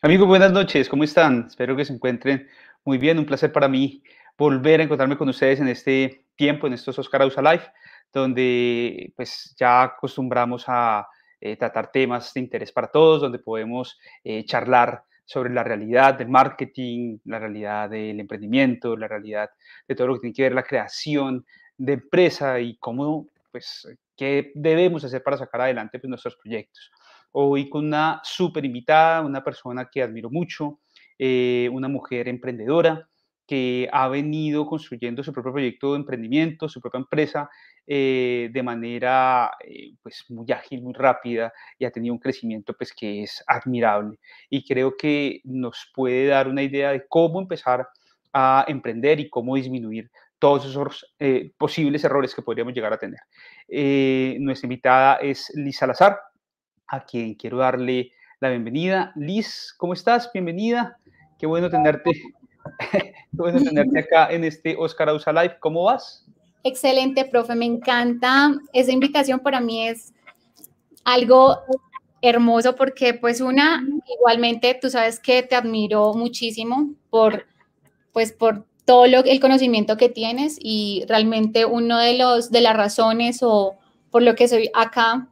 Amigos, buenas noches, ¿cómo están? Espero que se encuentren muy bien. Un placer para mí volver a encontrarme con ustedes en este tiempo, en estos Oscar Ausa Live, donde pues ya acostumbramos a eh, tratar temas de interés para todos, donde podemos eh, charlar sobre la realidad del marketing, la realidad del emprendimiento, la realidad de todo lo que tiene que ver la creación de empresa y cómo, pues, qué debemos hacer para sacar adelante pues, nuestros proyectos hoy con una súper invitada, una persona que admiro mucho, eh, una mujer emprendedora que ha venido construyendo su propio proyecto de emprendimiento, su propia empresa, eh, de manera eh, pues muy ágil, muy rápida y ha tenido un crecimiento pues que es admirable y creo que nos puede dar una idea de cómo empezar a emprender y cómo disminuir todos esos posibles errores que podríamos llegar a tener. nuestra invitada es Liz Salazar a quien quiero darle la bienvenida. Liz, ¿cómo estás? Bienvenida. Qué bueno tenerte, qué bueno tenerte acá en este Oscar Ausa Live. ¿Cómo vas? Excelente, profe, me encanta. Esa invitación para mí es algo hermoso porque pues una, igualmente tú sabes que te admiro muchísimo por pues por todo lo, el conocimiento que tienes y realmente uno de los de las razones o por lo que soy acá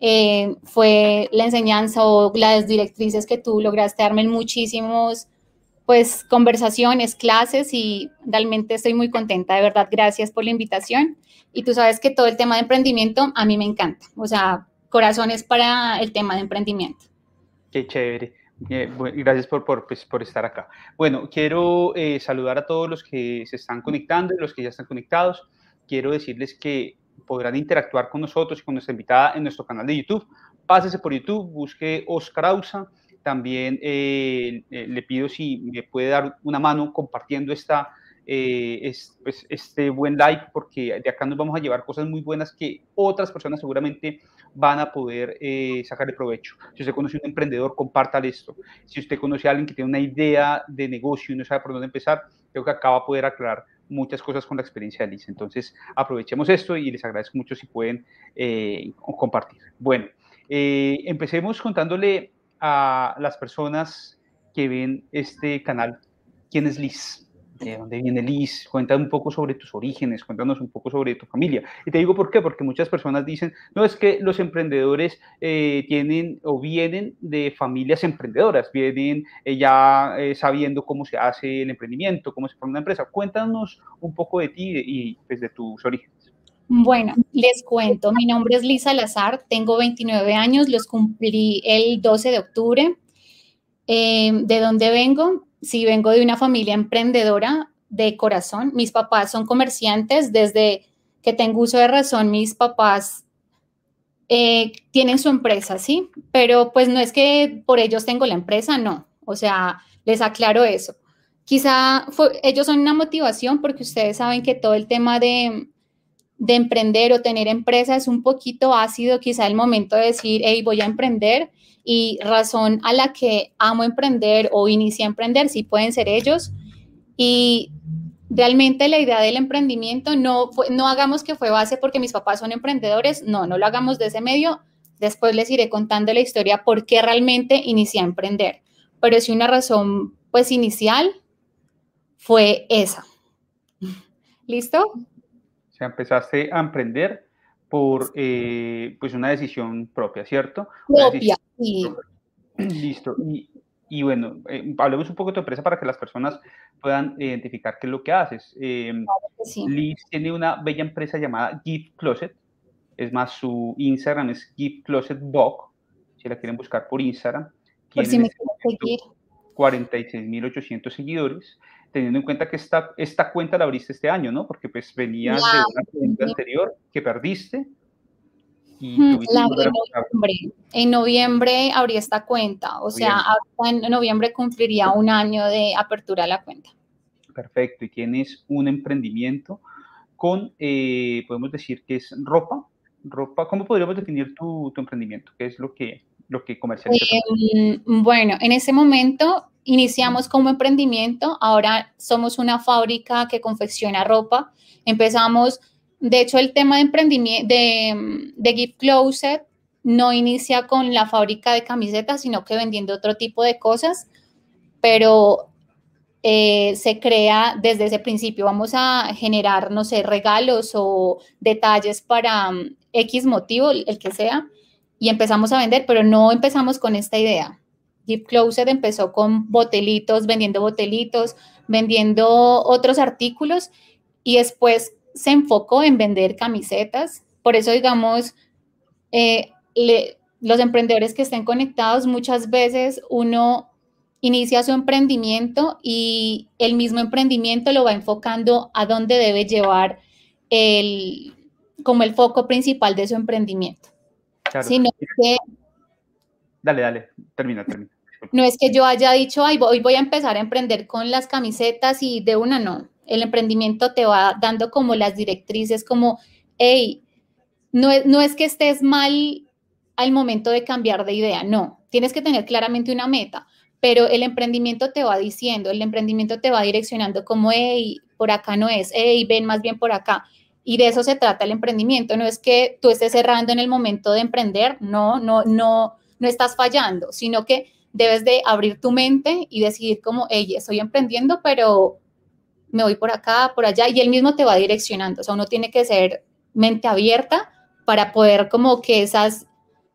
eh, fue la enseñanza o las directrices que tú lograste darme en muchísimos, pues, conversaciones, clases y realmente estoy muy contenta, de verdad, gracias por la invitación. Y tú sabes que todo el tema de emprendimiento a mí me encanta, o sea, corazones para el tema de emprendimiento. Qué chévere. Eh, gracias por, por, pues, por, estar acá. Bueno, quiero eh, saludar a todos los que se están conectando y los que ya están conectados. Quiero decirles que podrán interactuar con nosotros y con nuestra invitada en nuestro canal de YouTube. Pásese por YouTube, busque Oscar Ausa. También eh, eh, le pido si me puede dar una mano compartiendo esta, eh, pues, este buen like, porque de acá nos vamos a llevar cosas muy buenas que otras personas seguramente van a poder sacar de provecho. Si usted conoce a un emprendedor, compártale esto. Si usted conoce a alguien que tiene una idea de negocio y no sabe por dónde empezar, creo que acá va a poder aclarar muchas cosas con la experiencia de Liz. Entonces, aprovechemos esto y les agradezco mucho si pueden eh, compartir. Bueno, eh, empecemos contándole a las personas que ven este canal quién es Liz de dónde viene Liz, cuéntanos un poco sobre tus orígenes, cuéntanos un poco sobre tu familia. Y te digo por qué, porque muchas personas dicen, no es que los emprendedores eh, tienen o vienen de familias emprendedoras, vienen eh, ya eh, sabiendo cómo se hace el emprendimiento, cómo se forma una empresa. Cuéntanos un poco de ti y pues, de tus orígenes. Bueno, les cuento, mi nombre es Lisa Lazar, tengo 29 años, los cumplí el 12 de octubre. ¿De dónde vengo? Sí vengo de una familia emprendedora de corazón. Mis papás son comerciantes. Desde que tengo uso de razón, mis papás eh, tienen su empresa, ¿sí? Pero pues no es que por ellos tengo la empresa, no. O sea, les aclaro eso. Quizá ellos son una motivación porque ustedes saben que todo el tema de, de emprender o tener empresa es un poquito ácido, quizá el momento de decir, hey, voy a emprender y razón a la que amo emprender o inicié a emprender, sí pueden ser ellos. Y realmente la idea del emprendimiento no, no hagamos que fue base porque mis papás son emprendedores, no, no lo hagamos de ese medio. Después les iré contando la historia por qué realmente inicié a emprender. Pero sí una razón, pues inicial, fue esa. ¿Listo? Sea, empezaste a emprender por eh, pues una decisión propia, ¿cierto? Propia, sí. Listo. Y, bueno, eh, hablemos un poco de tu empresa para que las personas puedan identificar qué es lo que haces. Eh, Liz tiene una bella empresa llamada Gift Closet. Es más, su Instagram es Gift Closet Dog. Si la quieren buscar por Instagram. Por si me quieren seguir. 46.800 seguidores teniendo en cuenta que esta, esta cuenta la abriste este año, ¿no? Porque pues venía de una cuenta anterior que perdiste. Y la en noviembre. En noviembre abrí esta cuenta, o sea, en noviembre cumpliría un año de apertura de la cuenta. Perfecto, y tienes un emprendimiento con, eh, podemos decir que es ropa, ropa, ¿cómo podríamos definir tu, tu emprendimiento? ¿Qué es lo que, lo que comercializa? Eh, bueno, en ese momento Iniciamos como emprendimiento, ahora somos una fábrica que confecciona ropa. Empezamos, de hecho, el tema de emprendimiento, de, de Gift Closet no inicia con la fábrica de camisetas, sino que vendiendo otro tipo de cosas, pero eh, se crea desde ese principio. Vamos a generar, no sé, regalos o detalles para mm, X motivo, el que sea, y empezamos a vender, pero no empezamos con esta idea. Deep Closet empezó con botelitos, vendiendo botelitos, vendiendo otros artículos y después se enfocó en vender camisetas. Por eso, digamos, eh, los emprendedores que estén conectados, muchas veces uno inicia su emprendimiento y el mismo emprendimiento lo va enfocando a dónde debe llevar el, como el foco principal de su emprendimiento. dale, dale, termina, termina. No es que yo haya dicho, ay, hoy voy a empezar a emprender con las camisetas y de una no. El emprendimiento te va dando como las directrices, como, hey, no es, no es que estés mal al momento de cambiar de idea, no. Tienes que tener claramente una meta, pero el emprendimiento te va diciendo, el emprendimiento te va direccionando como, hey, por acá no es, hey, ven más bien por acá. Y de eso se trata el emprendimiento. No es que tú estés cerrando en el momento de emprender, no, no, no, no estás fallando, sino que debes de abrir tu mente y decidir como, hey, estoy emprendiendo, pero me voy por acá, por allá, y él mismo te va direccionando. O sea, uno tiene que ser mente abierta para poder como que esas,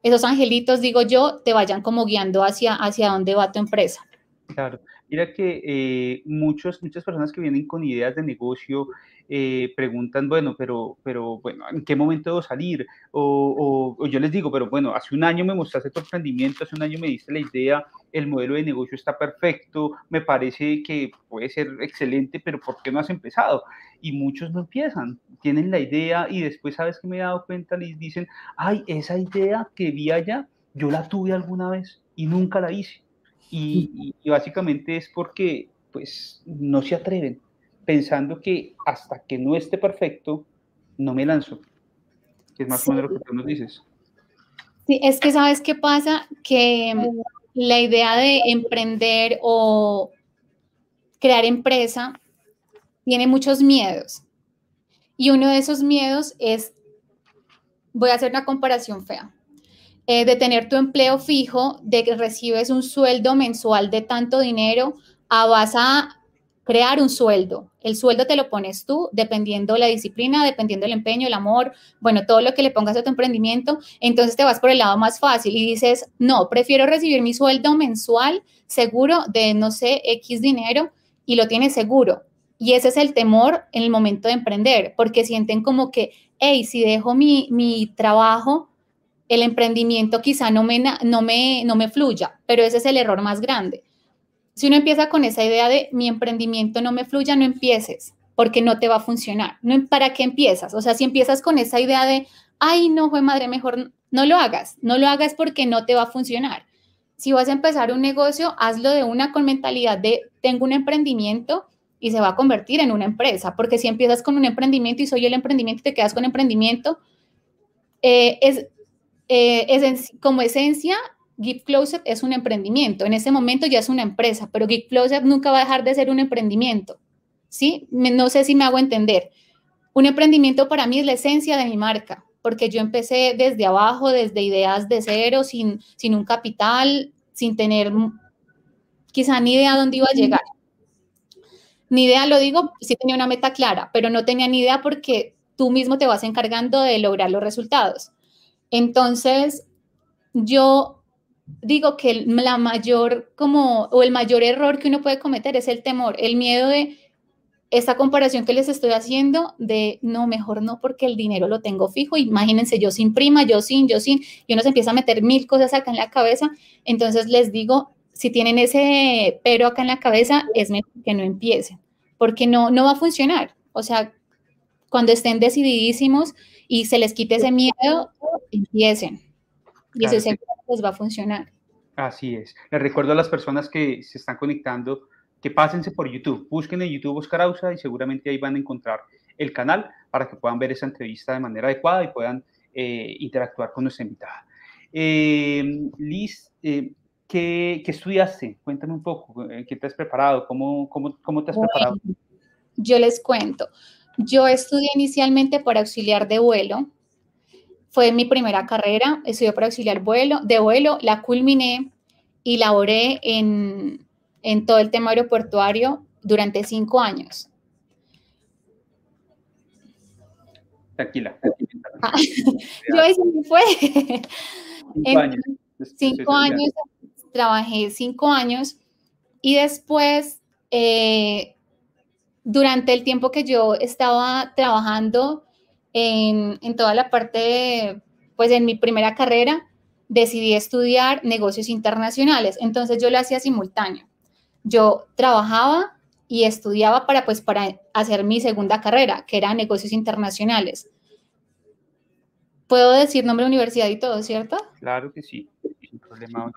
esos angelitos, digo yo, te vayan como guiando hacia, hacia dónde va tu empresa. Claro. Mira que eh, muchos, muchas personas que vienen con ideas de negocio eh, preguntan, bueno, pero, pero, bueno, ¿en qué momento debo salir? O, o, yo les digo, pero bueno, hace un año me mostraste tu emprendimiento, hace un año me diste la idea, el modelo de negocio está perfecto, me parece que puede ser excelente, pero ¿por qué no has empezado? Y muchos no empiezan, tienen la idea y después, ¿sabes que me he dado cuenta? Les dicen, ay, esa idea que vi allá, yo la tuve alguna vez y nunca la hice y, básicamente es porque pues no se atreven, pensando que hasta que no esté perfecto, no me lanzo. es más o menos lo que tú nos dices. Sí, es que sabes qué pasa, que la idea de emprender o crear empresa tiene muchos miedos. Y uno de esos miedos es, voy a hacer una comparación fea, eh, de tener tu empleo fijo, de que recibes un sueldo mensual de tanto dinero, a vas a crear un sueldo. El sueldo te lo pones tú, dependiendo la disciplina, dependiendo el empeño, el amor, bueno, todo lo que le pongas a tu emprendimiento. Entonces te vas por el lado más fácil y dices, no, prefiero recibir mi sueldo mensual seguro de, no sé, X dinero y lo tienes seguro. Y ese es el temor en el momento de emprender, porque sienten como que, hey, si dejo mi, mi trabajo, el emprendimiento quizá no me, no, me, no me fluya, pero ese es el error más grande. Si uno empieza con esa idea de mi emprendimiento no me fluya, no empieces, porque no te va a funcionar. No, ¿Para qué empiezas? O sea, si empiezas con esa idea de, ay, no, fue madre, mejor no lo hagas. No lo hagas porque no te va a funcionar. Si vas a empezar un negocio, hazlo de una con mentalidad de, tengo un emprendimiento y se va a convertir en una empresa, porque si empiezas con un emprendimiento y soy el emprendimiento y te quedas con emprendimiento, eh, es, eh, como esencia, Gift Closet es un emprendimiento. En ese momento ya es una empresa, pero Gift Closet nunca va a dejar de ser un emprendimiento. ¿Sí? no sé si me hago entender. Un emprendimiento para mí es la esencia de mi marca, porque yo empecé desde abajo, desde ideas de cero, sin, sin un capital, sin tener quizá ni idea dónde iba a llegar. Ni idea, lo digo, sí tenía una meta clara, pero no tenía ni idea porque tú mismo te vas encargando de lograr los resultados. Entonces, yo digo que la mayor como o el mayor error que uno puede cometer es el temor, el miedo de esta comparación que les estoy haciendo de no, mejor no porque el dinero lo tengo fijo, imagínense yo sin prima, yo sin, yo sin, y uno se empieza a meter mil cosas acá en la cabeza, entonces les digo, si tienen ese pero acá en la cabeza, es mejor que no empiecen, porque no, no va a funcionar, o sea, cuando estén decididísimos y se les quite ese miedo, empiecen. Y eso les va a funcionar. Así es. Les recuerdo a las personas que se están conectando que pásense por YouTube. Busquen en YouTube Oscar Ausa y seguramente ahí van a encontrar el canal para que puedan ver esa entrevista de manera adecuada y puedan eh, interactuar con nuestra invitada. Eh, Liz, eh, ¿qué, estudiaste? Cuéntame un poco. ¿Qué te has preparado? ¿Cómo, cómo, cómo te has preparado? Yo les cuento. Yo estudié inicialmente para auxiliar de vuelo fue mi primera carrera, estudié para auxiliar vuelo, de vuelo, la culminé y laboré en, en todo el tema aeroportuario durante cinco años. Tranquila. Ah, yo ahí me fue. Cinco años. Cinco años, trabajé cinco años y después, eh, durante el tiempo que yo estaba trabajando en, en toda la parte, pues en mi primera carrera, decidí estudiar negocios internacionales. Entonces yo lo hacía simultáneo. Yo trabajaba y estudiaba para, pues, para hacer mi segunda carrera, que era negocios internacionales. Puedo decir nombre de universidad y todo, ¿cierto? Claro que sí, sin problema.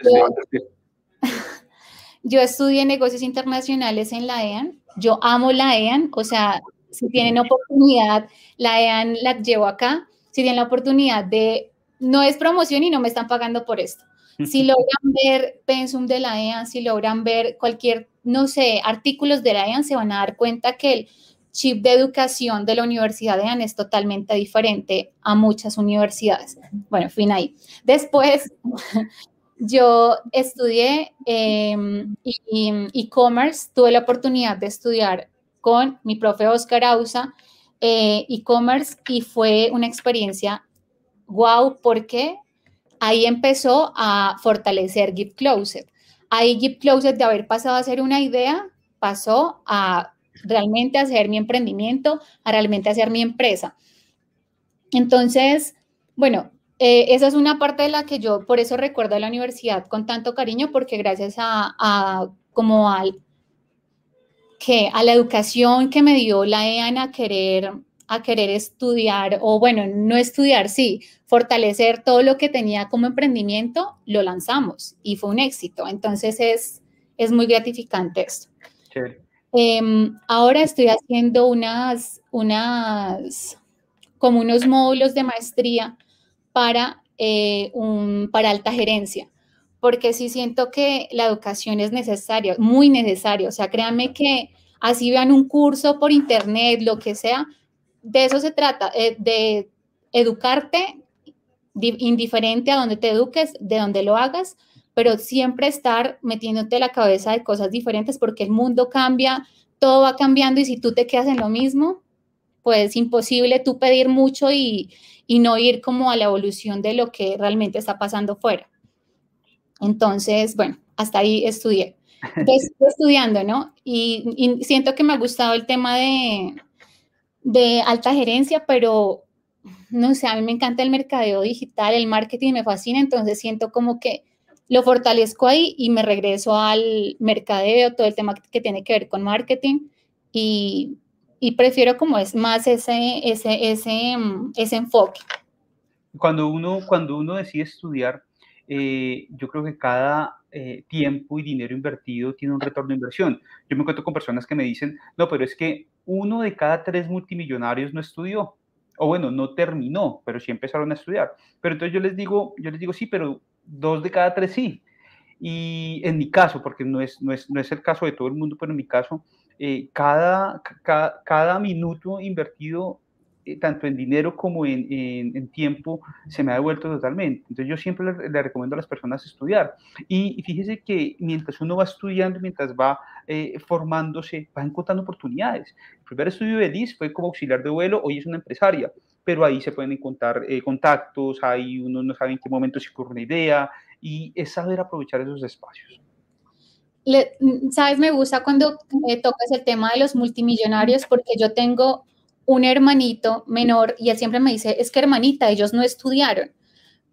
Yo estudié negocios internacionales en la EAN. Yo amo la EAN, o sea, si tienen oportunidad, la EAN la llevo acá. Si tienen la oportunidad de, no es promoción y no me están pagando por esto. Si logran ver Pensum de la EAN, si logran ver cualquier, no sé, artículos de la EAN, se van a dar cuenta que el chip de educación de la Universidad de EAN es totalmente diferente a muchas universidades. Bueno, fin ahí. Después, yo estudié em, e-commerce, tuve la oportunidad de estudiar con mi profe Oscar Ausa eh, e-commerce y fue una experiencia wow porque ahí empezó a fortalecer Give Closet. Ahí Give Closet de haber pasado a ser una idea pasó a realmente hacer mi emprendimiento, a realmente hacer mi empresa. Entonces, bueno, eh, esa es una parte de la que yo por eso recuerdo a la universidad con tanto cariño, porque gracias a, como al que a la educación que me dio la EAN a querer a querer estudiar o bueno, no estudiar, sí, fortalecer todo lo que tenía como emprendimiento, lo lanzamos y fue un éxito. Entonces es, es muy gratificante esto. Em, ahora estoy haciendo unas, unas, como unos módulos de maestría para, eh, un, para alta gerencia, porque sí siento que la educación es necesaria, muy necesaria. O sea, créanme que así vean un curso por internet, lo que sea, de eso se trata, eh, de educarte indiferente a donde te eduques, de donde lo hagas, pero siempre estar metiéndote la cabeza de cosas diferentes porque el mundo cambia, todo va cambiando y si tú te quedas en lo mismo, pues es imposible tú pedir mucho y, y no ir como a la evolución de lo que realmente está pasando fuera. Entonces, bueno, hasta ahí estudié. Estoy estudiando, ¿no? Y, y, siento que me ha gustado el tema de, de alta gerencia, pero no sé, a mí me encanta el mercadeo digital, el marketing me fascina, entonces siento como que lo fortalezco ahí y me regreso al mercadeo, todo el tema que tiene que ver con marketing y, y prefiero como es más ese, ese, ese, mm, ese enfoque. Cuando uno, cuando uno decide estudiar, eh, yo creo que cada eh, tiempo y dinero invertido tiene un retorno de inversión. Yo me encuentro con personas que me dicen, no, pero es que uno de cada tres multimillonarios no estudió, o bueno, no terminó, pero sí empezaron a estudiar. Pero entonces yo les digo, yo les digo, sí, pero dos de cada tres sí. Y en mi caso, porque no es, no es, no es el caso de todo el mundo, pero en mi caso, eh, cada, cada, minuto invertido, eh, tanto en dinero como en, en, tiempo, se me ha devuelto totalmente. Entonces yo siempre le, le recomiendo a las personas estudiar. Y, fíjese que mientras uno va estudiando, mientras va eh, formándose, va encontrando oportunidades. El primer estudio de Liz fue como auxiliar de vuelo, hoy es una empresaria pero ahí se pueden encontrar eh, contactos, ahí uno no sabe en qué momento se ocurre una idea y es saber aprovechar esos espacios. Mm, Sabes, me gusta cuando eh, tocas el tema de los multimillonarios porque yo tengo un hermanito menor y él siempre me dice, es que hermanita, ellos no estudiaron,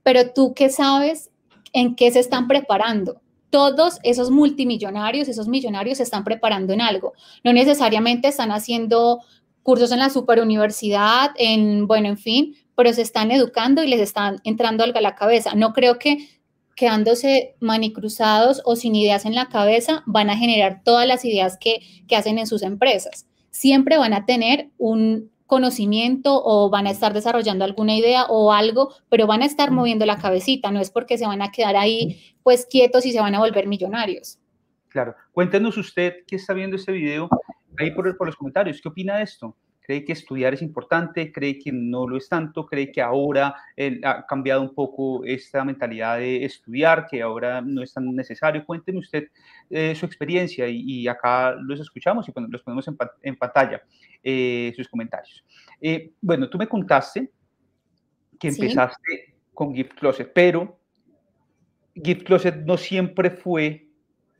pero tú qué sabes en qué se están preparando. Todos esos multimillonarios, esos millonarios se están preparando en algo. No necesariamente están haciendo cursos en la superuniversidad, en, bueno, en fin, pero se están educando y les están entrando algo a la cabeza. No creo que quedándose manicruzados o sin ideas en la cabeza van a generar todas las ideas que, que hacen en sus empresas. Siempre van a tener un conocimiento o van a estar desarrollando alguna idea o algo, pero van a estar moviendo la cabecita, no es porque se van a quedar ahí pues quietos y se van a volver millonarios. Claro, cuéntenos usted que está viendo este video ahí por, por los comentarios, ¿qué opina de esto? Cree que estudiar es importante, cree que no lo es tanto, cree que ahora ha cambiado un poco esta mentalidad de estudiar, que ahora no es tan necesario. Cuénteme usted eh, su experiencia y, acá los escuchamos y los ponemos en, pantalla, eh, sus comentarios. Eh, bueno, tú me contaste que empezaste con Gift Closet, pero Gift Closet no siempre fue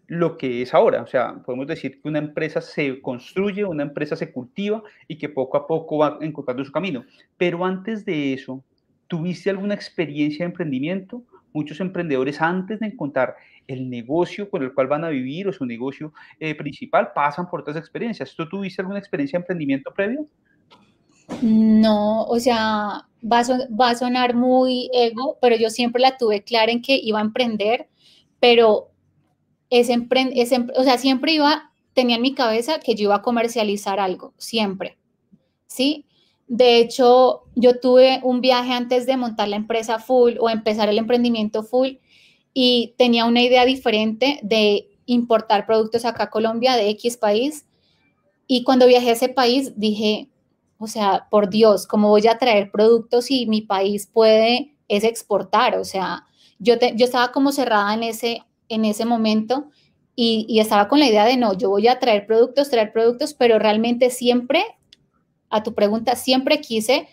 lo que es ahora. O sea, podemos decir que una empresa se construye, una empresa se cultiva y que poco a poco va encontrando su camino. Pero antes de eso, ¿tuviste alguna experiencia de emprendimiento? Muchos emprendedores antes de encontrar el negocio con el cual van a vivir o su negocio eh, principal pasan por otras experiencias. ¿Tú tuviste alguna experiencia de emprendimiento previo? No, o sea, va a, va a sonar muy ego, pero yo siempre la tuve clara en que iba a emprender, pero ese, ese, o sea, siempre iba, tenía en mi cabeza que yo iba a comercializar algo, siempre, ¿sí? De hecho, yo tuve un viaje antes de montar la empresa full o empezar el emprendimiento full y tenía una idea diferente de importar productos acá a Colombia de X país. Y cuando viajé a ese país dije, o sea, por Dios, ¿cómo voy a traer productos si mi país puede es exportar? O sea, yo, yo estaba como cerrada en ese, en ese momento y, estaba con la idea de no, yo voy a traer productos, traer productos, pero realmente siempre, a tu pregunta, siempre quise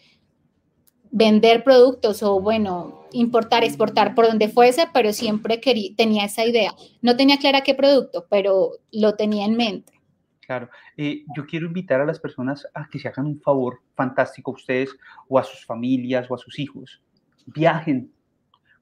vender productos o bueno, importar, exportar por donde fuese, pero siempre quería, tenía esa idea. No tenía clara qué producto, pero lo tenía en mente. Claro, eh, yo quiero invitar a las personas a que se hagan un favor fantástico a ustedes o a sus familias o a sus hijos. Viajen.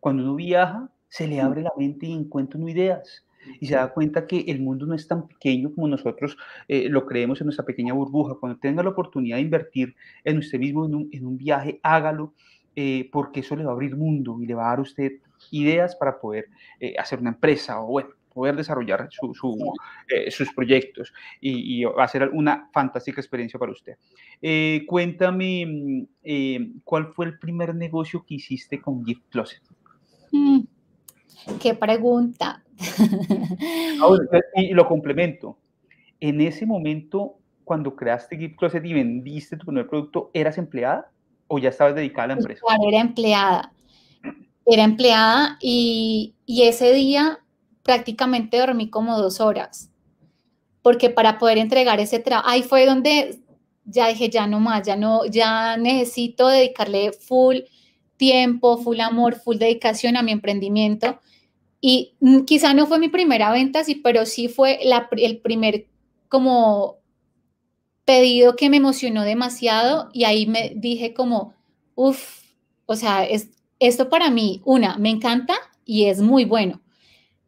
Cuando uno viaja, se le abre la mente y encuentra ideas y se da cuenta que el mundo no es tan pequeño como nosotros eh, lo creemos en nuestra pequeña burbuja. Cuando tenga la oportunidad de invertir en usted mismo en un, en un viaje, hágalo, eh, porque eso le va a abrir mundo y le va a dar a usted ideas para poder eh, hacer una empresa o, bueno, poder desarrollar su, sus proyectos y, y, va a ser una fantástica experiencia para usted. cuéntame, mm, ¿cuál fue el primer negocio que hiciste con Gift Closet? Mm, qué pregunta. y lo complemento. En ese momento, cuando creaste Gift Closet y vendiste tu primer producto, ¿eras empleada o ya estabas dedicada a la empresa? era empleada. Era empleada y, y ese día prácticamente dormí como dos horas. Porque para poder entregar ese trabajo, ahí fue donde ya dije, ya no más, ya no, ya necesito dedicarle full tiempo, full amor, full dedicación a mi emprendimiento. Y mm, quizá no fue mi primera venta, sí, pero sí fue el primer como pedido que me emocionó demasiado y ahí me dije como, uff, o sea, es, esto para mí, una, me encanta y es muy bueno.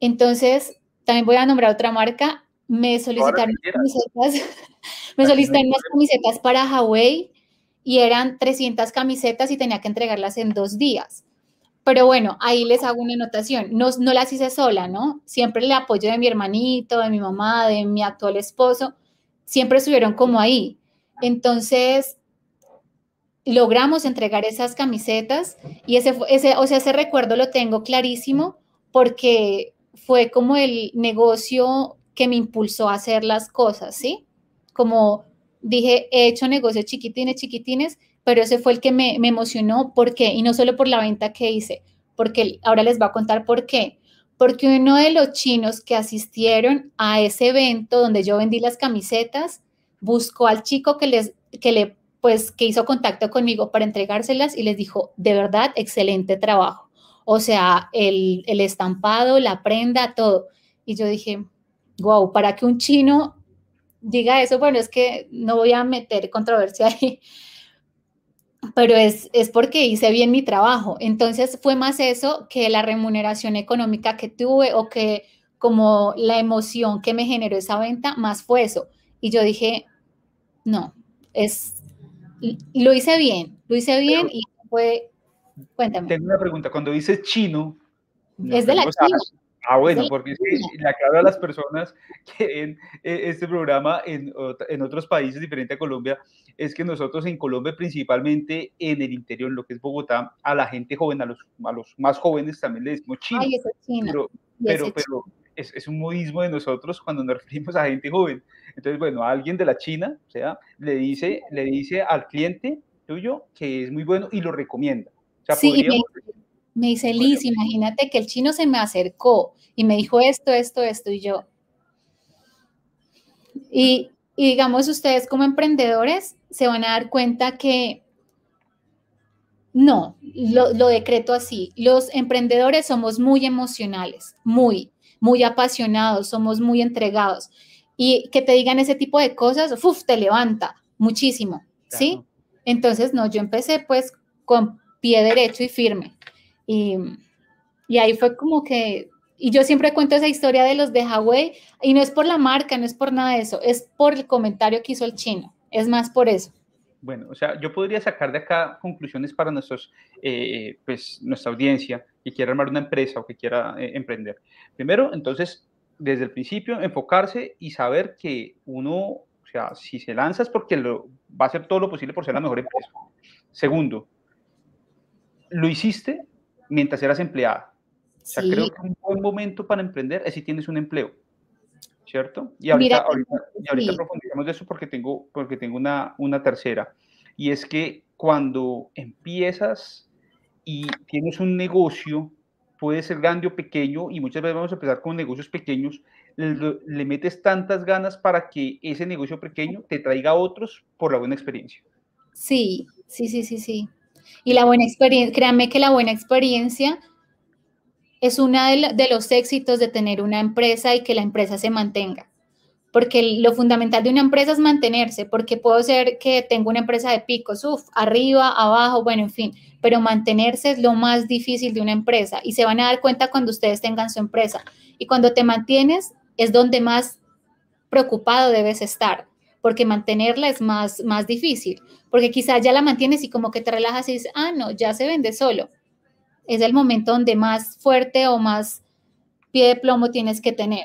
Entonces, también voy a nombrar otra marca, me solicitaron camisetas, me solicitaron unas camisetas para Huawei y eran 300 camisetas y tenía que entregarlas en dos días. Pero bueno, ahí les hago una anotación. No, no las hice sola, ¿no? Siempre el apoyo de mi hermanito, de mi mamá, de mi actual esposo, siempre estuvieron como ahí. Entonces, logramos entregar esas camisetas y ese, ese, o sea, ese recuerdo lo tengo clarísimo porque fue como el negocio que me impulsó a hacer las cosas, ¿sí? Como dije, he hecho negocios chiquitines, chiquitines, pero ese fue el que me, emocionó. ¿Por qué? Y no solo por la venta que hice, porque ahora les voy a contar por qué. Porque uno de los chinos que asistieron a ese evento donde yo vendí las camisetas, buscó al chico que les, que le, pues, que hizo contacto conmigo para entregárselas y les dijo, de verdad, excelente trabajo. O sea, el, el estampado, la prenda, todo. Y yo dije, wow, para que un chino diga eso, bueno, es que no voy a meter controversia ahí, pero es, es porque hice bien mi trabajo. Entonces fue más eso que la remuneración económica que tuve o que como la emoción que me generó esa venta, más fue eso. Y yo dije, no, es, lo hice bien, lo hice bien y fue, cuéntame. Tengo una pregunta, cuando dices chino, es de la China. Ah, bueno, porque le aclaro a las personas que ven eh, este programa en, en, otros países diferente a Colombia, es que nosotros en Colombia, principalmente en el interior, en lo que es Bogotá, a la gente joven, a los, a los más jóvenes también le decimos chino. Ay, es chino. Pero, pero, pero es, es, un modismo de nosotros cuando nos referimos a gente joven. Entonces, bueno, alguien de la China, o sea, le dice, le dice al cliente tuyo que es muy bueno y lo recomienda. O sea, sí, podríamos... me, dice Liz, imagínate que el chino se me acercó y me dijo esto, esto, esto, y yo. Y, y digamos, ustedes como emprendedores se van a dar cuenta que no, lo, lo, decreto así. Los emprendedores somos muy emocionales, muy, muy apasionados, somos muy entregados. Y que te digan ese tipo de cosas, uf, te levanta muchísimo, ¿sí? Entonces, no, yo empecé pues con pie derecho y firme. Y, y ahí fue como que, y yo siempre cuento esa historia de los de Huawei, y no es por la marca, no es por nada de eso, es por el comentario que hizo el chino, es más por eso. Bueno, o sea, yo podría sacar de acá conclusiones para nuestros, eh, pues, nuestra audiencia que quiera armar una empresa o que quiera eh, emprender. Primero, entonces, desde el principio, enfocarse y saber que uno, o sea, si se lanza es porque lo, va a hacer todo lo posible por ser la mejor empresa. Segundo, lo hiciste mientras eras empleada. O sea, creo que un buen momento para emprender es si tienes un empleo. ¿cierto? Y ahorita, ahorita, y ahorita profundizamos de eso porque tengo, porque tengo una, una tercera. Y es que cuando empiezas y tienes un negocio, puede ser grande o pequeño, y muchas veces vamos a empezar con negocios pequeños, le, le, metes tantas ganas para que ese negocio pequeño te traiga a otros por la buena experiencia. Sí, sí, sí, sí, sí. Y la buena experiencia, créanme que la buena experiencia es uno de, los éxitos de tener una empresa y que la empresa se mantenga. Porque lo fundamental de una empresa es mantenerse, porque puedo ser que tengo una empresa de picos, uff, arriba, abajo, bueno, en fin, pero mantenerse es lo más difícil de una empresa y se van a dar cuenta cuando ustedes tengan su empresa. Y cuando te mantienes es donde más preocupado debes estar, porque mantenerla es más, más difícil, porque quizás ya la mantienes y como que te relajas y dices, ah, no, ya se vende solo es el momento donde más fuerte o más pie de plomo tienes que tener.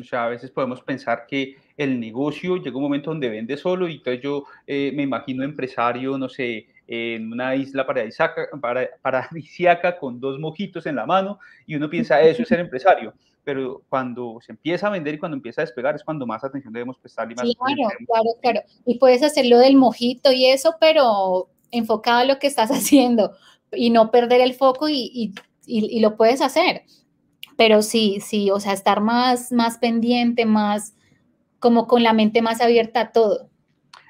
O sea, a veces podemos pensar que el negocio llega un momento donde vende solo y entonces yo eh, me imagino empresario, no sé, en una isla paradisíaca con dos mojitos en la mano y uno piensa, eso es ser empresario. Pero cuando se empieza a vender y cuando empieza a despegar es cuando más atención debemos prestar. Y más claro, claro, claro. Y puedes hacerlo del mojito y eso, pero enfocado a lo que estás haciendo y no perder el foco y, lo puedes hacer. Pero sí, sí, o sea, estar más, más pendiente, más como con la mente más abierta a todo.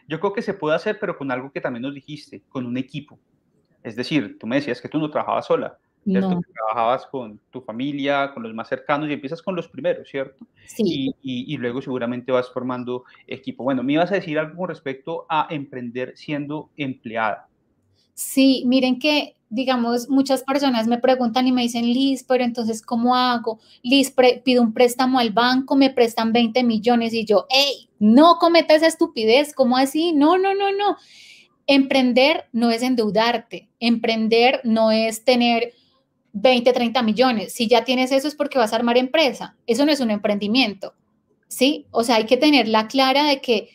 Yo creo que se puede hacer, pero con algo que también nos dijiste, con un equipo. Es decir, tú me decías que tú no trabajabas sola, No. trabajabas con tu familia, con los más cercanos y empiezas con los primeros, ¿cierto? Sí. Y, y, luego seguramente vas formando equipo. Bueno, me ibas a decir algo con respecto a emprender siendo empleada. Sí, miren que digamos, muchas personas me preguntan y me dicen, Liz, pero entonces, ¿cómo hago? Liz, pido un préstamo al banco, me prestan 20 millones y yo, hey, no cometa esa estupidez, ¿cómo así? No, no, no, no. Emprender no es endeudarte, emprender no es tener 20, 30 millones. Si ya tienes eso es porque vas a armar empresa. Eso no es un emprendimiento, ¿sí? O sea, hay que tener la clara de que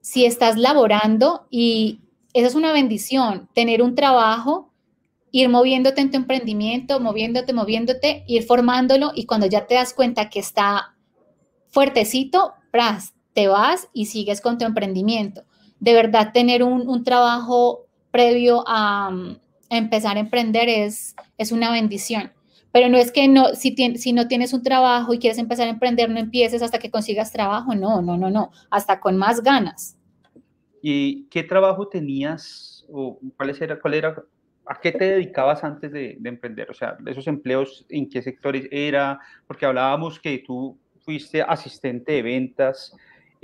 si estás laborando y esa es una bendición, tener un trabajo ir moviéndote en tu emprendimiento, moviéndote, moviéndote, ir formándolo y cuando ya te das cuenta que está fuertecito, pras, te vas y sigues con tu emprendimiento. De verdad, tener un, trabajo previo a, empezar a emprender es, es una bendición. Pero no es que no, si, si no tienes un trabajo y quieres empezar a emprender, no empieces hasta que consigas trabajo. No, no, no, no. Hasta con más ganas. ¿Y qué trabajo tenías o cuál era, cuál era ¿A qué te dedicabas antes de, emprender? O sea, esos empleos, ¿en qué sectores era? Porque hablábamos que tú fuiste asistente de ventas,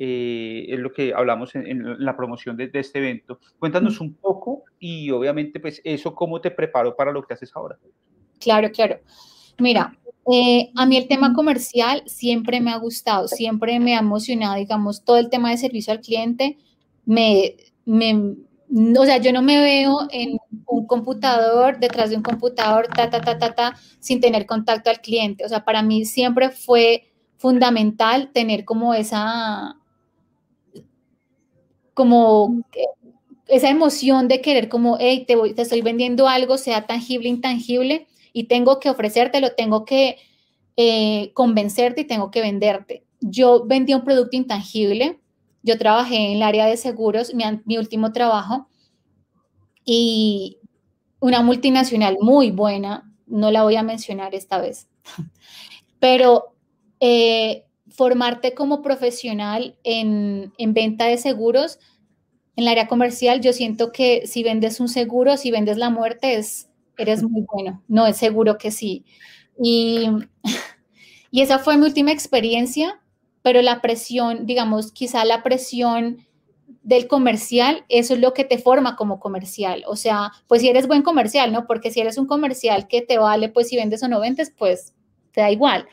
eh, es lo que hablamos en, la promoción de, este evento. Cuéntanos un poco y obviamente pues eso cómo te preparó para lo que haces ahora. Claro, claro. Mira, eh, a mí el tema comercial siempre me ha gustado, siempre me ha emocionado, digamos, todo el tema de servicio al cliente me, me o sea, yo no me veo en un computador, detrás de un computador, ta, ta, ta, ta, ta, sin tener contacto al cliente. O sea, para mí siempre fue fundamental tener como esa, como esa emoción de querer como, hey, te, voy, te estoy vendiendo algo, sea tangible, intangible, y tengo que ofrecértelo, tengo que eh, convencerte y tengo que venderte. Yo vendí un producto intangible, yo trabajé en el área de seguros, mi, mi último trabajo, y una multinacional muy buena, no la voy a mencionar esta vez, pero eh, formarte como profesional en, en, venta de seguros en el área comercial, yo siento que si vendes un seguro, si vendes la muerte, es, eres muy bueno. No, es seguro que sí. Y, y esa fue mi última experiencia, pero la presión, digamos, quizá la presión del comercial, eso es lo que te forma como comercial. O sea, pues si eres buen comercial, ¿no? Porque si eres un comercial que te vale, pues si vendes o no vendes, pues te da igual.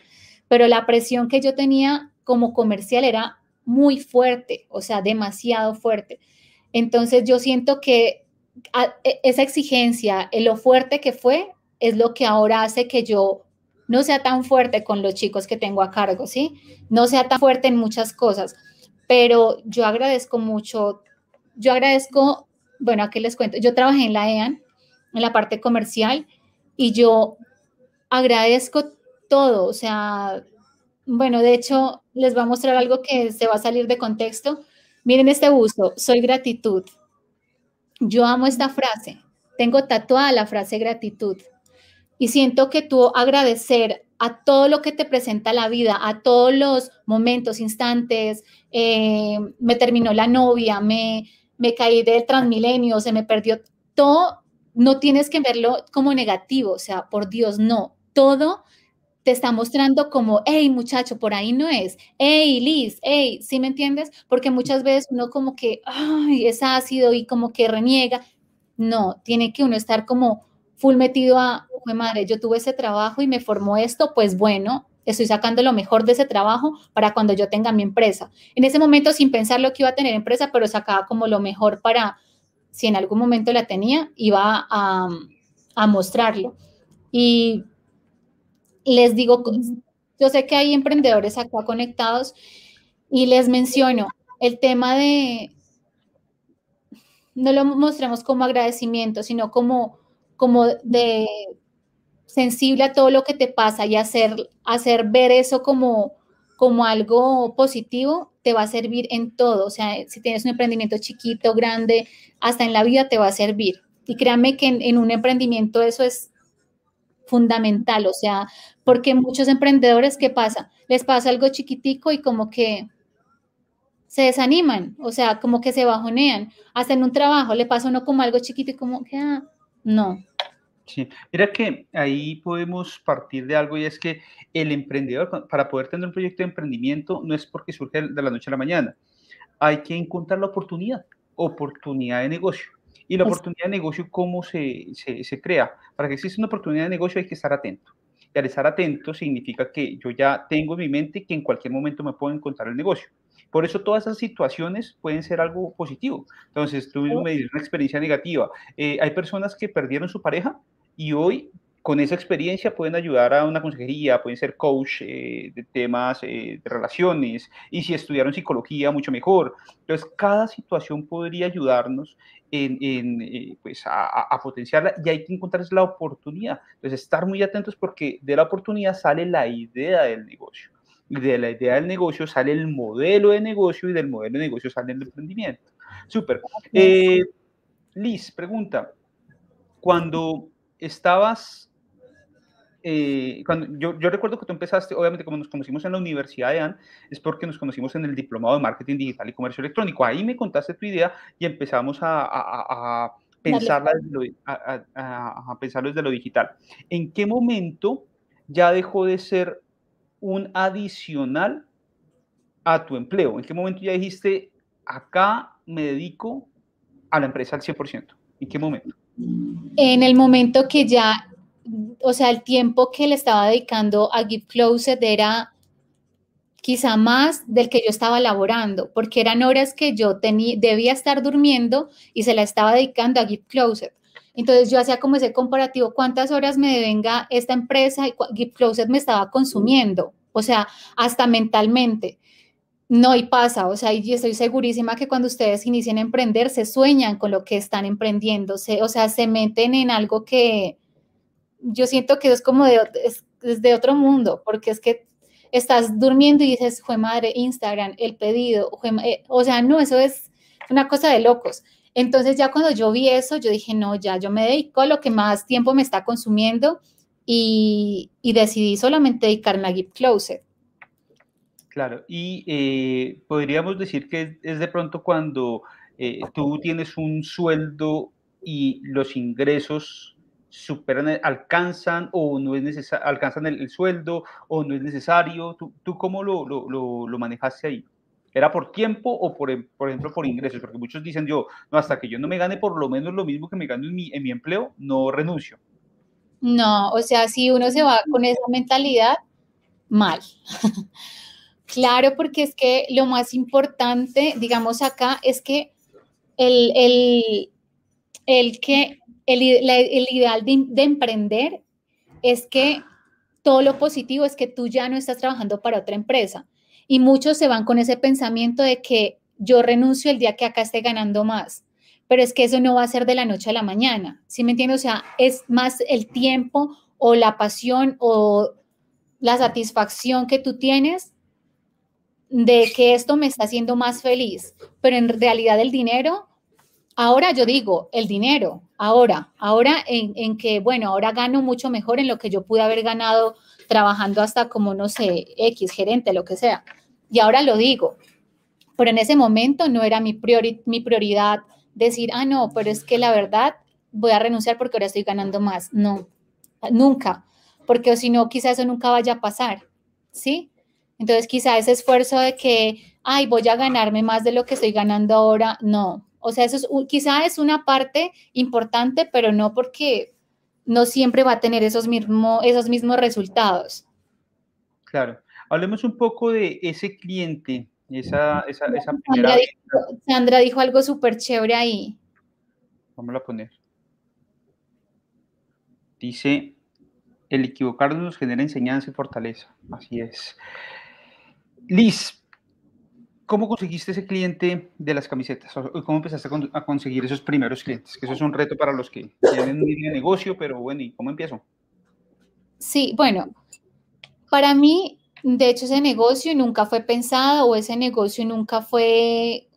Pero la presión que yo tenía como comercial era muy fuerte, o sea, demasiado fuerte. Entonces yo siento que e, esa exigencia, lo fuerte que fue, es lo que ahora hace que yo no sea tan fuerte con los chicos que tengo a cargo, ¿sí? No sea tan fuerte en muchas cosas pero yo agradezco mucho, yo agradezco, bueno, aquí les cuento, yo trabajé en la EAN, en la parte comercial, y yo agradezco todo, o sea, bueno, de hecho, les voy a mostrar algo que se va a salir de contexto. Miren este busto, soy gratitud. Yo amo esta frase, tengo tatuada la frase gratitud y siento que tú agradecer a todo lo que te presenta la vida, a todos los momentos, instantes, eh, me terminó la novia, me, me caí del transmilenio, se me perdió todo, no tienes que verlo como negativo, o sea, por Dios, no, todo te está mostrando como, hey muchacho, por ahí no es, hey Liz, hey, ¿sí me entiendes? Porque muchas veces uno como que, ay, es ácido y como que reniega, no, tiene que uno estar como full metido a, madre, yo tuve ese trabajo y me formó esto, pues bueno, estoy sacando lo mejor de ese trabajo para cuando yo tenga mi empresa. En ese momento, sin pensar lo que iba a tener empresa, pero sacaba como lo mejor para, si en algún momento la tenía, iba a, a mostrarlo. Y les digo, yo sé que hay emprendedores acá conectados y les menciono el tema de, no lo mostremos como agradecimiento, sino como, como de sensible a todo lo que te pasa y hacer, hacer ver eso como, como algo positivo, te va a servir en todo. O sea, si tienes un emprendimiento chiquito, grande, hasta en la vida te va a servir. Y créanme que en, un emprendimiento eso es fundamental. O sea, porque muchos emprendedores, ¿qué pasa? Les pasa algo chiquitico y como que se desaniman, o sea, como que se bajonean. Hasta en un trabajo le pasa uno como algo chiquito y como que, ah, no, Sí, mira que ahí podemos partir de algo y es que el emprendedor, para poder tener un proyecto de emprendimiento, no es porque surge de la noche a la mañana. Hay que encontrar la oportunidad, oportunidad de negocio. Y la oportunidad de negocio, ¿cómo se, se, se crea? Para que exista una oportunidad de negocio hay que estar atento. Y al estar atento significa que yo ya tengo en mi mente que en cualquier momento me puedo encontrar el negocio. Por eso todas esas situaciones pueden ser algo positivo. Entonces, tú mismo me dices una experiencia negativa. Eh, hay personas que perdieron su pareja y hoy con esa experiencia pueden ayudar a una consejería, pueden ser coach eh, de temas eh, de relaciones, y si estudiaron psicología, mucho mejor. Entonces, cada situación podría ayudarnos en, en eh, pues a, a, potenciarla y hay que encontrar la oportunidad. Entonces, estar muy atentos porque de la oportunidad sale la idea del negocio. Y de la idea del negocio sale el modelo de negocio y del modelo de negocio sale el emprendimiento. Súper. Liz, pregunta. Cuando estabas, eh, cuando, yo, yo, recuerdo que tú empezaste, obviamente como nos conocimos en la Universidad de AN, es porque nos conocimos en el Diplomado de Marketing Digital y Comercio Electrónico. Ahí me contaste tu idea y empezamos a, a, a pensarla desde lo, a, pensarlo desde lo digital. ¿En qué momento ya dejó de ser un adicional a tu empleo? ¿En qué momento ya dijiste, acá me dedico a la empresa al 100%? ¿En qué momento? en el momento que ya, o sea, el tiempo que le estaba dedicando a Give Closet era quizá más del que yo estaba laborando, porque eran horas que yo tenía, debía estar durmiendo y se la estaba dedicando a Give Closet. Entonces yo hacía como ese comparativo, cuántas horas me devenga esta empresa y Give Closet me estaba consumiendo, o sea, hasta mentalmente. No, y pasa, o sea, y estoy segurísima que cuando ustedes inician a emprender, se sueñan con lo que están emprendiendo, o sea, se meten en algo que yo siento que es como de, desde otro mundo, porque es que estás durmiendo y dices, fue madre, Instagram, el pedido, eh", o sea, no, eso es una cosa de locos. Entonces ya cuando yo vi eso, yo dije, no, ya, yo me dedico a lo que más tiempo me está consumiendo y, decidí solamente dedicarme a Gift Closet. Claro, y eh, podríamos decir que es de pronto cuando eh, tú tienes un sueldo y los ingresos superan, alcanzan o no es necesario, alcanzan el, sueldo o no es necesario. ¿Tú, tú cómo lo, lo, lo, manejaste ahí? ¿Era por tiempo o por, em, por ejemplo por ingresos? Porque muchos dicen yo, no, hasta que yo no me gane por lo menos lo mismo que me gano en mi, en mi empleo, no renuncio. No, o sea, si uno se va con esa mentalidad, mal. claro, porque es que lo más importante, digamos acá, es que el, el, el que el, el ideal de, de, emprender es que todo lo positivo es que tú ya no estás trabajando para otra empresa. Y muchos se van con ese pensamiento de que yo renuncio el día que acá esté ganando más pero es que eso no va a ser de la noche a la mañana, ¿sí me entiendes? O sea, es más el tiempo o la pasión o la satisfacción que tú tienes de que esto me está haciendo más feliz, pero en realidad el dinero, ahora yo digo, el dinero, ahora, ahora en, que, bueno, ahora gano mucho mejor en lo que yo pude haber ganado trabajando hasta como, no sé, X, gerente, lo que sea. Y ahora lo digo, pero en ese momento no era mi, priori mi prioridad decir, ah, no, pero es que la verdad voy a renunciar porque ahora estoy ganando más. No, nunca, porque si no, quizá eso nunca vaya a pasar, ¿sí? Entonces, quizá ese esfuerzo de que, ay, voy a ganarme más de lo que estoy ganando ahora, no. O sea, eso es, quizá es una parte importante, pero no porque no siempre va a tener esos, mismo, esos mismos resultados. Claro. Hablemos un poco de ese cliente esa, esa, esa primera... Sandra dijo, algo súper chévere ahí. Vamos a poner. Dice, el equivocarnos nos genera enseñanza y fortaleza. Así es. Liz, ¿cómo conseguiste ese cliente de las camisetas? ¿Cómo empezaste a conseguir esos primeros clientes? Que eso es un reto para los que tienen un negocio, pero bueno, ¿y cómo empiezo? Sí, bueno, para mí de hecho, ese negocio nunca fue pensado o ese negocio nunca fue